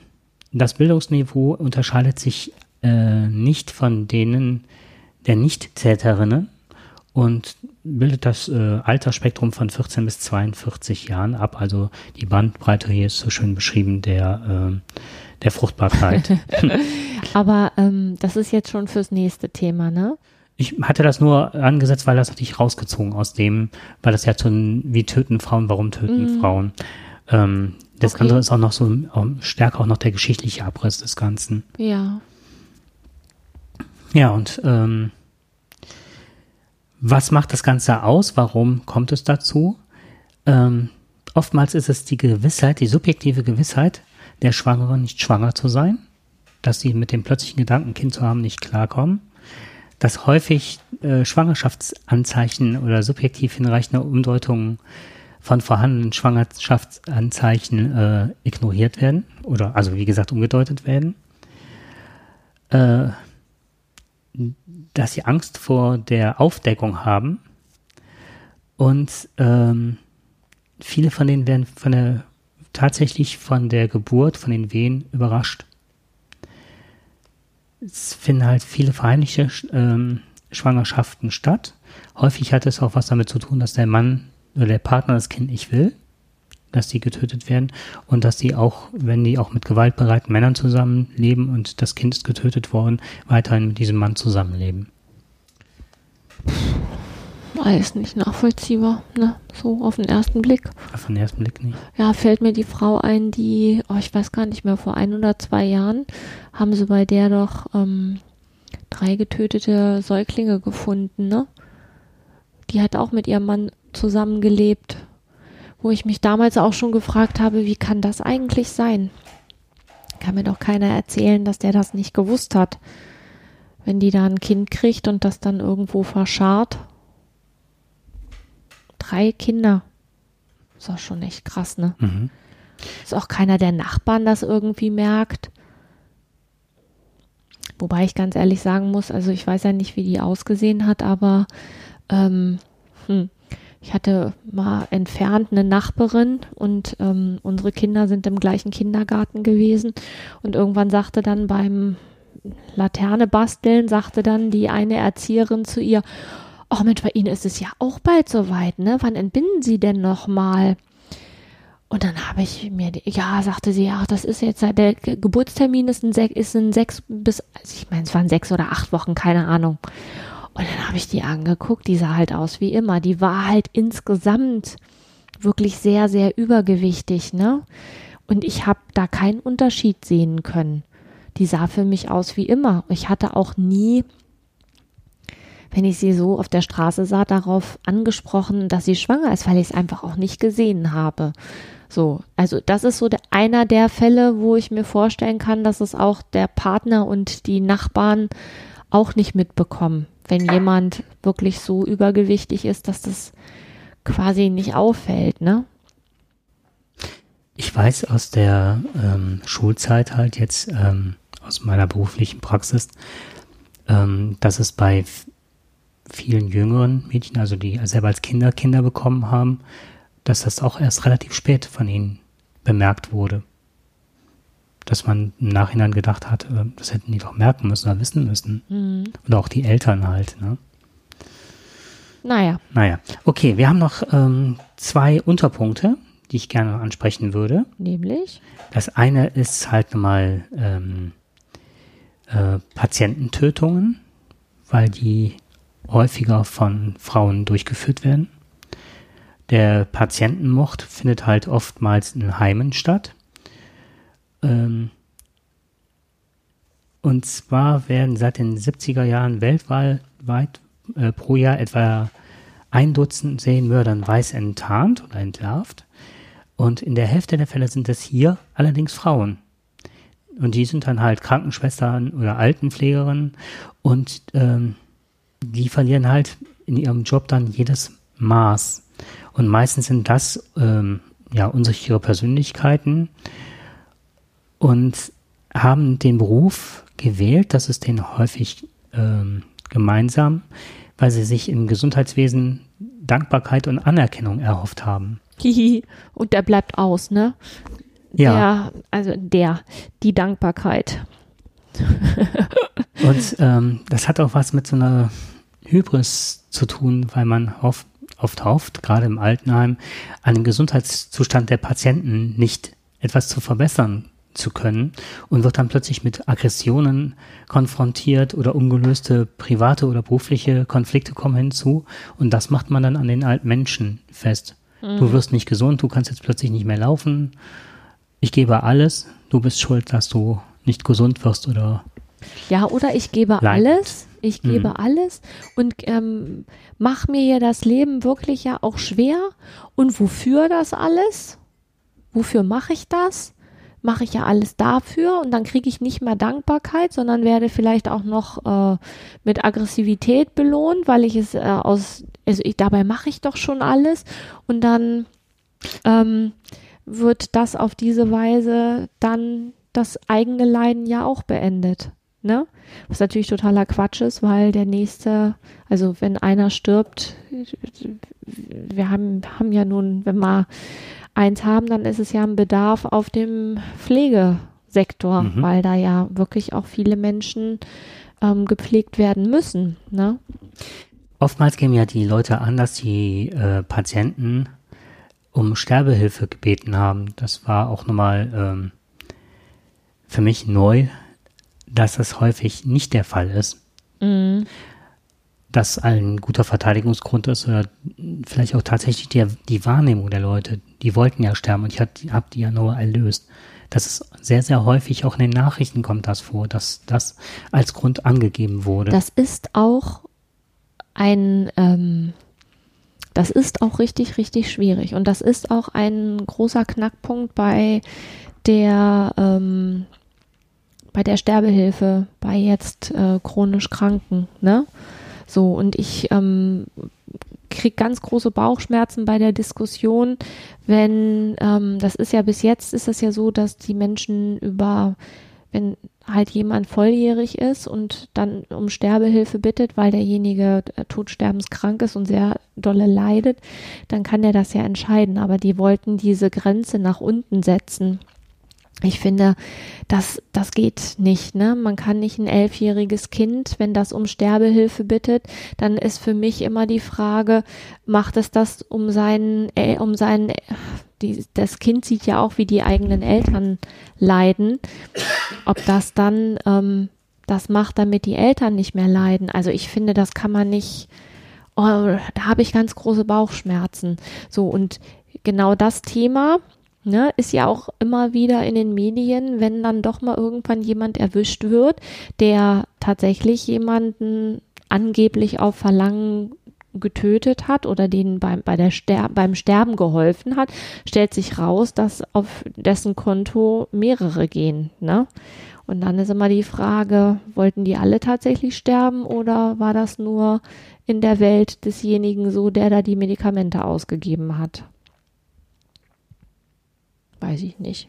das Bildungsniveau unterscheidet sich äh, nicht von denen der Nicht-Täterinnen und bildet das äh, Altersspektrum von 14 bis 42 Jahren ab. Also die Bandbreite hier ist so schön beschrieben der, ähm, der Fruchtbarkeit. Aber ähm, das ist jetzt schon fürs nächste Thema, ne? Ich hatte das nur angesetzt, weil das hatte ich rausgezogen aus dem, weil das ja zu wie töten Frauen, warum töten Frauen. Ähm, das Okay. andere ist auch noch so ähm, stärker auch noch der geschichtliche Abriss des Ganzen. Ja. Ja, und ähm, was macht das Ganze aus? Warum kommt es dazu? Ähm, oftmals ist es die Gewissheit, die subjektive Gewissheit der Schwangeren, nicht schwanger zu sein, dass sie mit dem plötzlichen Gedanken, Kind zu haben, nicht klarkommen, dass häufig äh, Schwangerschaftsanzeichen oder subjektiv hinreichende Umdeutungen von vorhandenen Schwangerschaftsanzeichen äh, ignoriert werden oder also wie gesagt umgedeutet werden. Äh, dass sie Angst vor der Aufdeckung haben und ähm, viele von denen werden von der tatsächlich von der Geburt, von den Wehen überrascht. Es finden halt viele verheimlichte ähm, Schwangerschaften statt. Häufig hat es auch was damit zu tun, dass der Mann oder der Partner das Kind nicht will, dass die getötet werden und dass die auch, wenn die auch mit gewaltbereiten Männern zusammenleben und das Kind ist getötet worden, weiterhin mit diesem Mann zusammenleben. Alles nicht nachvollziehbar, ne? So auf den ersten Blick. Auf den ersten Blick nicht. Ja, fällt mir die Frau ein, die, oh, ich weiß gar nicht mehr, vor ein oder zwei Jahren haben sie bei der doch ähm, drei getötete Säuglinge gefunden, ne? Die hat auch mit ihrem Mann zusammengelebt, wo ich mich damals auch schon gefragt habe, wie kann das eigentlich sein? Kann mir doch keiner erzählen, dass der das nicht gewusst hat. Wenn die da ein Kind kriegt und das dann irgendwo verscharrt. Drei Kinder. Ist auch schon echt krass, ne? Mhm. Ist auch keiner der Nachbarn das irgendwie merkt. Wobei ich ganz ehrlich sagen muss, also ich weiß ja nicht, wie die ausgesehen hat, aber ähm, hm, ich hatte mal entfernt eine Nachbarin und ähm, unsere Kinder sind im gleichen Kindergarten gewesen und irgendwann sagte dann beim Laterne basteln, sagte dann die eine Erzieherin zu ihr, oh Mensch, bei Ihnen ist es ja auch bald soweit, ne? Wann entbinden Sie denn noch mal? Und dann habe ich mir, ja, sagte sie, ach, das ist jetzt, der Ge- Geburtstermin ist in, ist sechs bis, also ich meine, es waren sechs oder acht Wochen, keine Ahnung. Und dann habe ich die angeguckt, die sah halt aus wie immer. Die war halt insgesamt wirklich sehr, sehr übergewichtig, ne? Und ich habe da keinen Unterschied sehen können. Die sah für mich aus wie immer. Ich hatte auch nie, wenn ich sie so auf der Straße sah, darauf angesprochen, dass sie schwanger ist, weil ich es einfach auch nicht gesehen habe. So, also das ist so der, einer der Fälle, wo ich mir vorstellen kann, dass es auch der Partner und die Nachbarn auch nicht mitbekommen, wenn jemand wirklich so übergewichtig ist, dass das quasi nicht auffällt, ne? Ich weiß aus der ähm, Schulzeit halt jetzt, ähm, aus meiner beruflichen Praxis, ähm, dass es bei vielen jüngeren Mädchen, also die selber als Kinder Kinder bekommen haben, dass das auch erst relativ spät von ihnen bemerkt wurde. dass man im Nachhinein gedacht hat, äh, das hätten die doch merken müssen oder wissen müssen. Mhm. Oder auch die Eltern halt. Ne? Naja. Naja. Okay, wir haben noch ähm, zwei Unterpunkte, die ich gerne ansprechen würde. Nämlich? Das eine ist halt nochmal ähm, äh, Patiententötungen, weil die häufiger von Frauen durchgeführt werden. Der Patientenmord findet halt oftmals in Heimen statt. Ähm, und zwar werden seit den 70er Jahren weltweit äh, pro Jahr etwa ein Dutzend Serienmördern weiß enttarnt oder entlarvt. Und in der Hälfte der Fälle sind es hier allerdings Frauen. Und die sind dann halt Krankenschwestern oder Altenpflegerinnen und ähm, die verlieren halt in ihrem Job dann jedes Maß. Und meistens sind das ähm, ja unsichere Persönlichkeiten und haben den Beruf gewählt, das ist denen häufig ähm, gemeinsam, weil sie sich im Gesundheitswesen Dankbarkeit und Anerkennung erhofft haben. und der bleibt aus, ne? Ja. Der, also der, die Dankbarkeit. und ähm, das hat auch was mit so einer Hybris zu tun, weil man oft, oft hofft, gerade im Altenheim, an dem Gesundheitszustand der Patienten nicht etwas zu verbessern zu können und wird dann plötzlich mit Aggressionen konfrontiert oder ungelöste private oder berufliche Konflikte kommen hinzu und das macht man dann an den alten Menschen fest. Mhm. Du wirst nicht gesund, du kannst jetzt plötzlich nicht mehr laufen. Ich gebe alles, du bist schuld, dass du nicht gesund wirst oder ja, oder ich gebe leid. alles, ich gebe mhm. alles und ähm, mach mir ja das Leben wirklich ja auch schwer. Und wofür das alles? Wofür mache ich das? Mache ich ja alles dafür und dann kriege ich nicht mehr Dankbarkeit, sondern werde vielleicht auch noch äh, mit Aggressivität belohnt, weil ich es äh, aus, also ich, dabei mache ich doch schon alles und dann ähm, wird das auf diese Weise dann das eigene Leiden ja auch beendet ne? Was natürlich totaler Quatsch ist, weil der nächste, also wenn einer stirbt, wir haben, haben ja nun, wenn wir eins haben, dann ist es ja ein Bedarf auf dem Pflegesektor, mhm. weil da ja wirklich auch viele Menschen ähm, gepflegt werden müssen, ne? Oftmals geben ja die Leute an, dass die äh, Patienten um Sterbehilfe gebeten haben. Das war auch nochmal ähm, für mich neu, dass das häufig nicht der Fall ist. Mhm. Dass ein guter Verteidigungsgrund ist oder vielleicht auch tatsächlich die, die Wahrnehmung der Leute. Die wollten ja sterben und ich habe hab die ja nur erlöst. Das ist sehr, sehr häufig auch in den Nachrichten kommt das vor, dass das als Grund angegeben wurde. Das ist auch ein, ähm, das ist auch richtig, richtig schwierig. Und das ist auch ein großer Knackpunkt bei der ähm, bei der Sterbehilfe, bei jetzt äh, chronisch Kranken, ne? So, und ich ähm, kriege ganz große Bauchschmerzen bei der Diskussion, wenn, ähm, das ist ja bis jetzt, ist das ja so, dass die Menschen über, wenn halt jemand volljährig ist und dann um Sterbehilfe bittet, weil derjenige äh, todsterbenskrank ist und sehr dolle leidet, dann kann er das ja entscheiden. Aber die wollten diese Grenze nach unten setzen. Ich finde, das, das geht nicht. Ne? Man kann nicht ein elfjähriges Kind, wenn das um Sterbehilfe bittet, dann ist für mich immer die Frage, macht es das um seinen, äh, um seinen, die, das Kind sieht ja auch, wie die eigenen Eltern leiden, ob das dann ähm, das macht, damit die Eltern nicht mehr leiden. Also ich finde, das kann man nicht, oh, da habe ich ganz große Bauchschmerzen. So, und genau das Thema, Ne, ist ja auch immer wieder in den Medien, wenn dann doch mal irgendwann jemand erwischt wird, der tatsächlich jemanden angeblich auf Verlangen getötet hat oder den beim, bei der Ster beim Sterben geholfen hat, stellt sich raus, dass auf dessen Konto mehrere gehen. Ne? Und dann ist immer die Frage, wollten die alle tatsächlich sterben oder war das nur in der Welt desjenigen so, der da die Medikamente ausgegeben hat? Weiß ich nicht.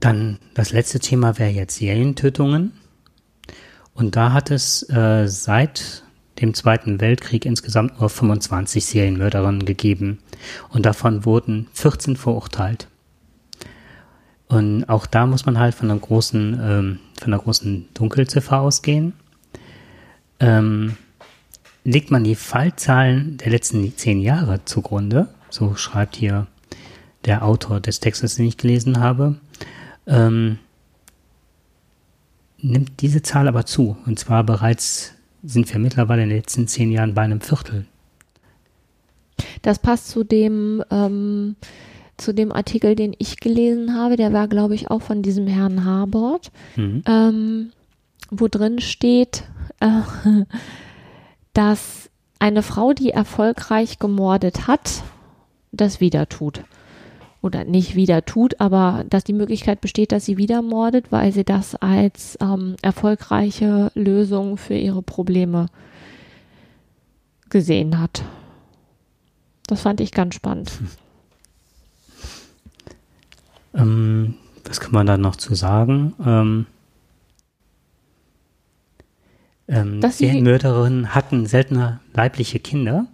Dann das letzte Thema wäre jetzt Serientötungen. Und da hat es äh, seit dem Zweiten Weltkrieg insgesamt nur 25 Serienmörderinnen gegeben. Und davon wurden 14 verurteilt. Und auch da muss man halt von einer großen, ähm, von einer großen Dunkelziffer ausgehen. Ähm, legt man die Fallzahlen der letzten zehn Jahre zugrunde, so schreibt hier der Autor des Textes, den ich gelesen habe, ähm, nimmt diese Zahl aber zu. Und zwar bereits sind wir mittlerweile in den letzten zehn Jahren bei einem Viertel. Das passt zu dem, ähm, zu dem Artikel, den ich gelesen habe. Der war, glaube ich, auch von diesem Herrn Harbord, Mhm. ähm, wo drin steht, äh, dass eine Frau, die erfolgreich gemordet hat, das wieder tut. Oder nicht wieder tut, aber dass die Möglichkeit besteht, dass sie wieder mordet, weil sie das als ähm, erfolgreiche Lösung für ihre Probleme gesehen hat. Das fand ich ganz spannend. Ähm, was kann man da noch zu sagen? Ähm, ähm, Serienmörderinnen hatten seltener leibliche Kinder.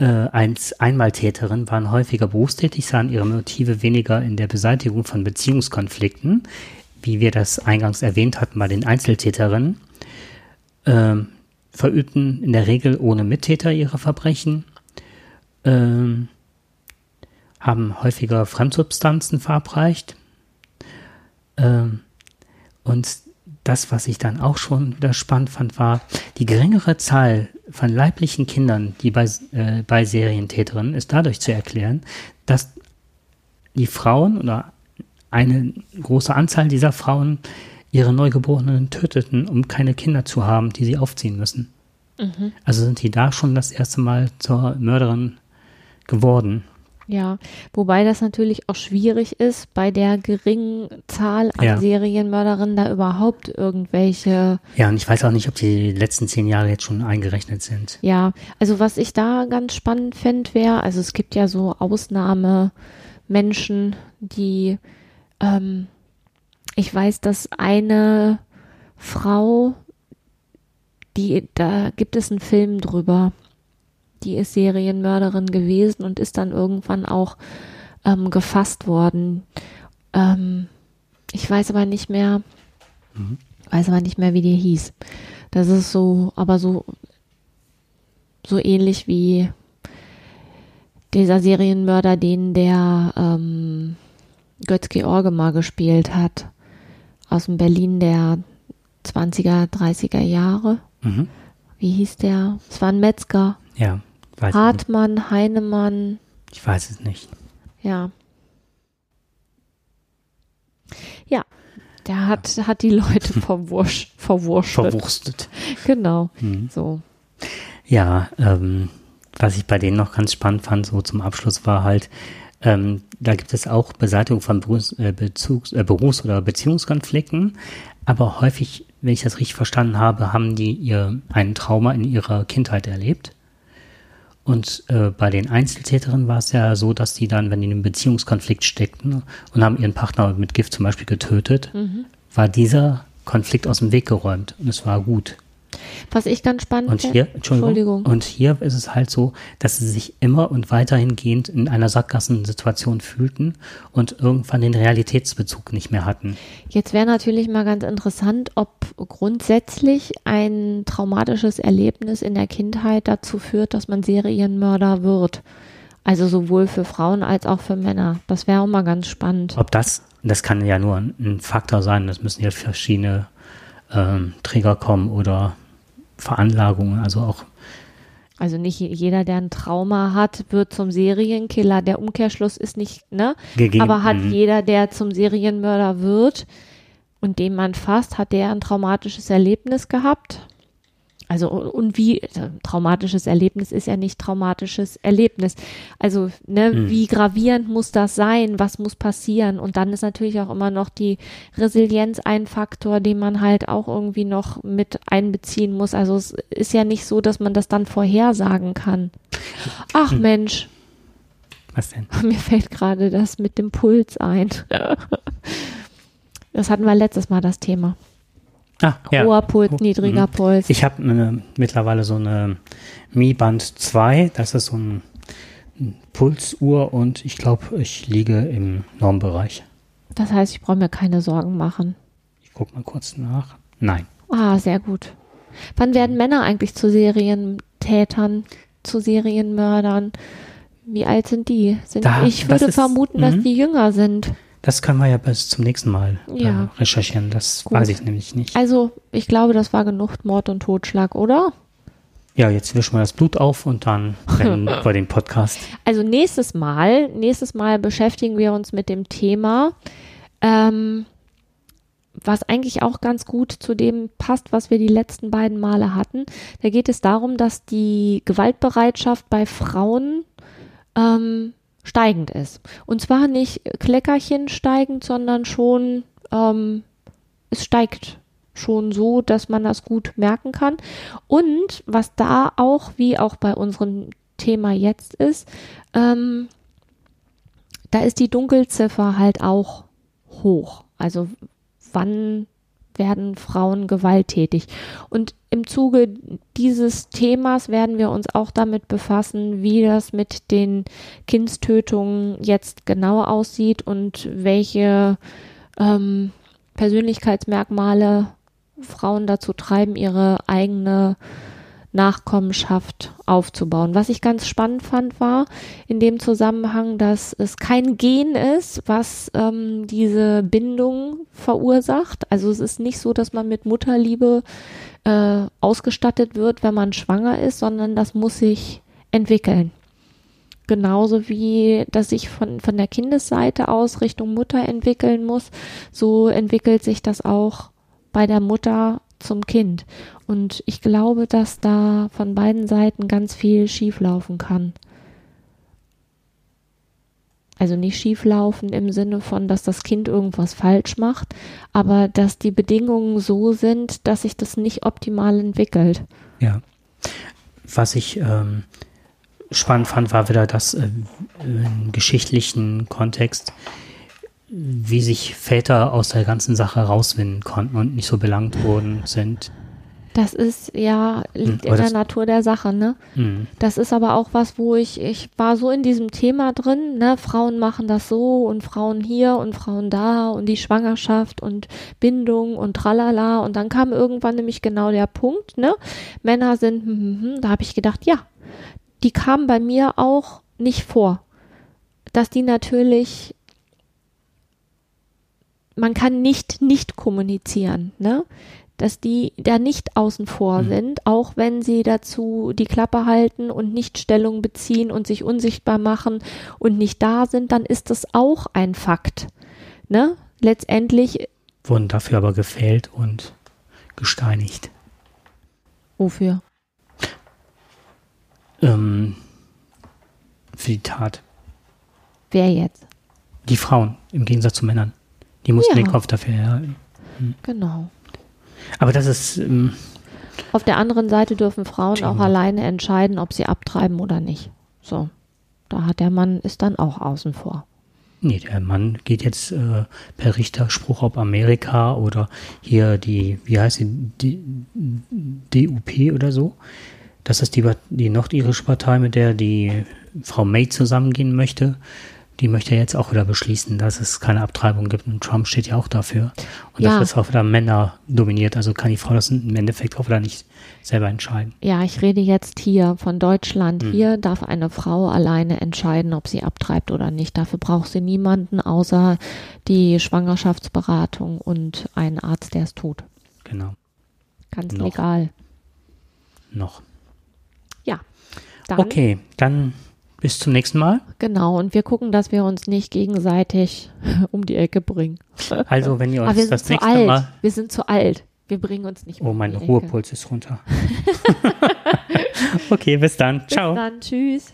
Äh, als Einmaltäterin waren häufiger berufstätig, sahen ihre Motive weniger in der Beseitigung von Beziehungskonflikten, wie wir das eingangs erwähnt hatten bei den Einzeltäterinnen, ähm, verübten in der Regel ohne Mittäter ihre Verbrechen, ähm, haben häufiger Fremdsubstanzen verabreicht. Ähm, und das, was ich dann auch schon wieder spannend fand, war, die geringere Zahl von leiblichen Kindern, die bei, äh, bei Serientäterinnen, ist dadurch zu erklären, dass die Frauen oder eine große Anzahl dieser Frauen ihre Neugeborenen töteten, um keine Kinder zu haben, die sie aufziehen müssen. Also sind die da schon das erste Mal zur Mörderin geworden. Ja, wobei das natürlich auch schwierig ist, bei der geringen Zahl an Ja. Serienmörderinnen da überhaupt irgendwelche, Ja, und ich weiß auch nicht, ob die letzten zehn Jahre jetzt schon eingerechnet sind. ja, also was ich da ganz spannend fände, wäre, also es gibt ja so Ausnahmemenschen, die, ähm, ich weiß, dass eine Frau, die, da gibt es einen Film drüber, die ist Serienmörderin gewesen und ist dann irgendwann auch ähm, gefasst worden. Ähm, ich weiß aber nicht mehr, weiß aber nicht mehr, wie die hieß. Das ist so, aber so, so ähnlich wie dieser Serienmörder, den der ähm, Götz-George mal gespielt hat. Aus dem Berlin der 20er, 30er Jahre. Mhm. Wie hieß der? Es war ein Metzger. Ja, weiß. Hartmann, Heinemann, ich weiß es nicht. ja. Ja, der hat, hat die Leute verwursch, verwurschtelt. Verwurstet. Genau, Mhm. so. Ja, ähm, was ich bei denen noch ganz spannend fand, so zum Abschluss war halt, ähm, da gibt es auch Beseitigung von Berufs-, äh, Bezugs-, äh, Berufs- oder Beziehungskonflikten, aber häufig, wenn ich das richtig verstanden habe, haben die ihr ein Trauma in ihrer Kindheit erlebt. Und äh, bei den Einzeltäterinnen war es ja so, dass die dann, wenn die in einem Beziehungskonflikt steckten und haben ihren Partner mit Gift zum Beispiel getötet, war dieser Konflikt aus dem Weg geräumt und es war gut. Was ich ganz spannend Und hier, Entschuldigung, Entschuldigung. und hier ist es halt so, dass sie sich immer und weiterhin gehend in einer Sackgassensituation fühlten und irgendwann den Realitätsbezug nicht mehr hatten. Jetzt wäre natürlich mal ganz interessant, ob grundsätzlich ein traumatisches Erlebnis in der Kindheit dazu führt, dass man Serienmörder wird. Also sowohl für Frauen als auch für Männer. Das wäre auch mal ganz spannend. Ob das, das kann ja nur ein, Faktor sein, das müssen ja verschiedene ähm, Trigger kommen oder Veranlagungen, also auch Also nicht jeder, der ein Trauma hat, wird zum Serienkiller. Der Umkehrschluss ist nicht, ne? gegeben. Aber hat Mhm. jeder, der zum Serienmörder wird und den man fasst, hat der ein traumatisches Erlebnis gehabt? Also und wie also, traumatisches Erlebnis ist ja nicht traumatisches Erlebnis. Also ne, Hm. wie gravierend muss das sein? Was muss passieren? Und dann ist natürlich auch immer noch die Resilienz ein Faktor, den man halt auch irgendwie noch mit einbeziehen muss. Also es ist ja nicht so, dass man das dann vorhersagen kann. Ach Hm. Mensch, Was denn? mir fällt gerade das mit dem Puls ein. Das hatten wir letztes Mal das Thema. Ah, ja. Hoher Puls, niedriger mhm. Puls. Ich habe äh, mittlerweile so eine Mi Band 2, das ist so ein, Pulsuhr und ich glaube, ich liege im Normbereich. Das heißt, ich brauche mir keine Sorgen machen. Ich gucke mal kurz nach. Nein. Ah, sehr gut. Wann werden Männer eigentlich zu Serientätern, zu Serienmördern? Wie alt sind die? Sind, Da- ich würde ist- vermuten, dass mhm. die jünger sind. Das können wir ja bis zum nächsten Mal äh, Ja. recherchieren. Das Gut. weiß ich nämlich nicht. Also, ich glaube, das war genug Mord und Totschlag, oder? Ja, jetzt wischen wir das Blut auf und dann beenden wir den Podcast. Also nächstes Mal, nächstes Mal beschäftigen wir uns mit dem Thema, ähm, was eigentlich auch ganz gut zu dem passt, was wir die letzten beiden Male hatten. Da geht es darum, dass die Gewaltbereitschaft bei Frauen ähm, steigend ist. Und zwar nicht Kleckerchen steigend, sondern schon, ähm, es steigt schon so, dass man das gut merken kann. Und was da auch, wie auch bei unserem Thema jetzt ist, ähm, da ist die Dunkelziffer halt auch hoch. Also wann werden Frauen gewalttätig? Und im Zuge dieses Themas werden wir uns auch damit befassen, wie das mit den Kindstötungen jetzt genau aussieht und welche ähm, Persönlichkeitsmerkmale Frauen dazu treiben, ihre eigene Nachkommenschaft aufzubauen. Was ich ganz spannend fand, war in dem Zusammenhang, dass es kein Gen ist, was ähm, diese Bindung verursacht. Also es ist nicht so, dass man mit Mutterliebe äh, ausgestattet wird, wenn man schwanger ist, sondern das muss sich entwickeln. Genauso wie das sich von, von der Kindesseite aus Richtung Mutter entwickeln muss, so entwickelt sich das auch bei der Mutter zum Kind. Und ich glaube, dass da von beiden Seiten ganz viel schieflaufen kann. Also nicht schieflaufen im Sinne von, dass das Kind irgendwas falsch macht, aber dass die Bedingungen so sind, dass sich das nicht optimal entwickelt. Ja. Was ich ähm, spannend fand, war wieder das äh, im geschichtlichen Kontext, wie sich Väter aus der ganzen Sache rauswinden konnten und nicht so belangt worden sind. Das ist ja, liegt Hm, in der Natur der Sache, ne? Hm. Das ist aber auch was, wo ich, ich war so in diesem Thema drin, ne, Frauen machen das so und Frauen hier und Frauen da und die Schwangerschaft und Bindung und tralala und dann kam irgendwann nämlich genau der Punkt, ne, Männer sind, hm, hm, hm, da habe ich gedacht, ja, die kamen bei mir auch nicht vor, dass die natürlich, man kann nicht nicht kommunizieren, ne, dass die da nicht außen vor Mhm. sind, auch wenn sie dazu die Klappe halten und nicht Stellung beziehen und sich unsichtbar machen und nicht da sind, dann ist das auch ein Fakt. Ne? Letztendlich, Wurden dafür aber gefällt und gesteinigt. wofür? Ähm, für die Tat. Wer jetzt? Die Frauen, im Gegensatz zu Männern. Die mussten Ja. den Kopf dafür herhalten. Genau. Aber das ist, ähm, Auf der anderen Seite dürfen Frauen Thema. auch alleine entscheiden, ob sie abtreiben oder nicht. So. Da hat der Mann ist dann auch außen vor. nee, der Mann geht jetzt äh, per Richterspruch ob Amerika oder hier die, wie heißt sie, die, DUP oder so. Das ist die, die nordirische Partei, mit der die Frau May zusammengehen möchte. Die möchte jetzt auch wieder beschließen, dass es keine Abtreibung gibt. Und Trump steht ja auch dafür. Und Ja. das ist auch wieder Männer dominiert. Also kann die Frau das im Endeffekt auch wieder nicht selber entscheiden. Ja, ich rede jetzt hier von Deutschland. Hm. Hier darf eine Frau alleine entscheiden, ob sie abtreibt oder nicht. Dafür braucht sie niemanden außer die Schwangerschaftsberatung und einen Arzt, der es tut. Genau. Ganz Noch. legal. Noch. Ja. Dann, Okay, dann bis zum nächsten Mal. Genau. Und wir gucken, dass wir uns nicht gegenseitig um die Ecke bringen. Also, wenn ihr uns das nächste alt. Mal. Wir sind zu alt. Wir bringen uns nicht Oh, um mein die Ecke. Ruhepuls ist runter. okay, bis dann. Bis Ciao. dann. Tschüss.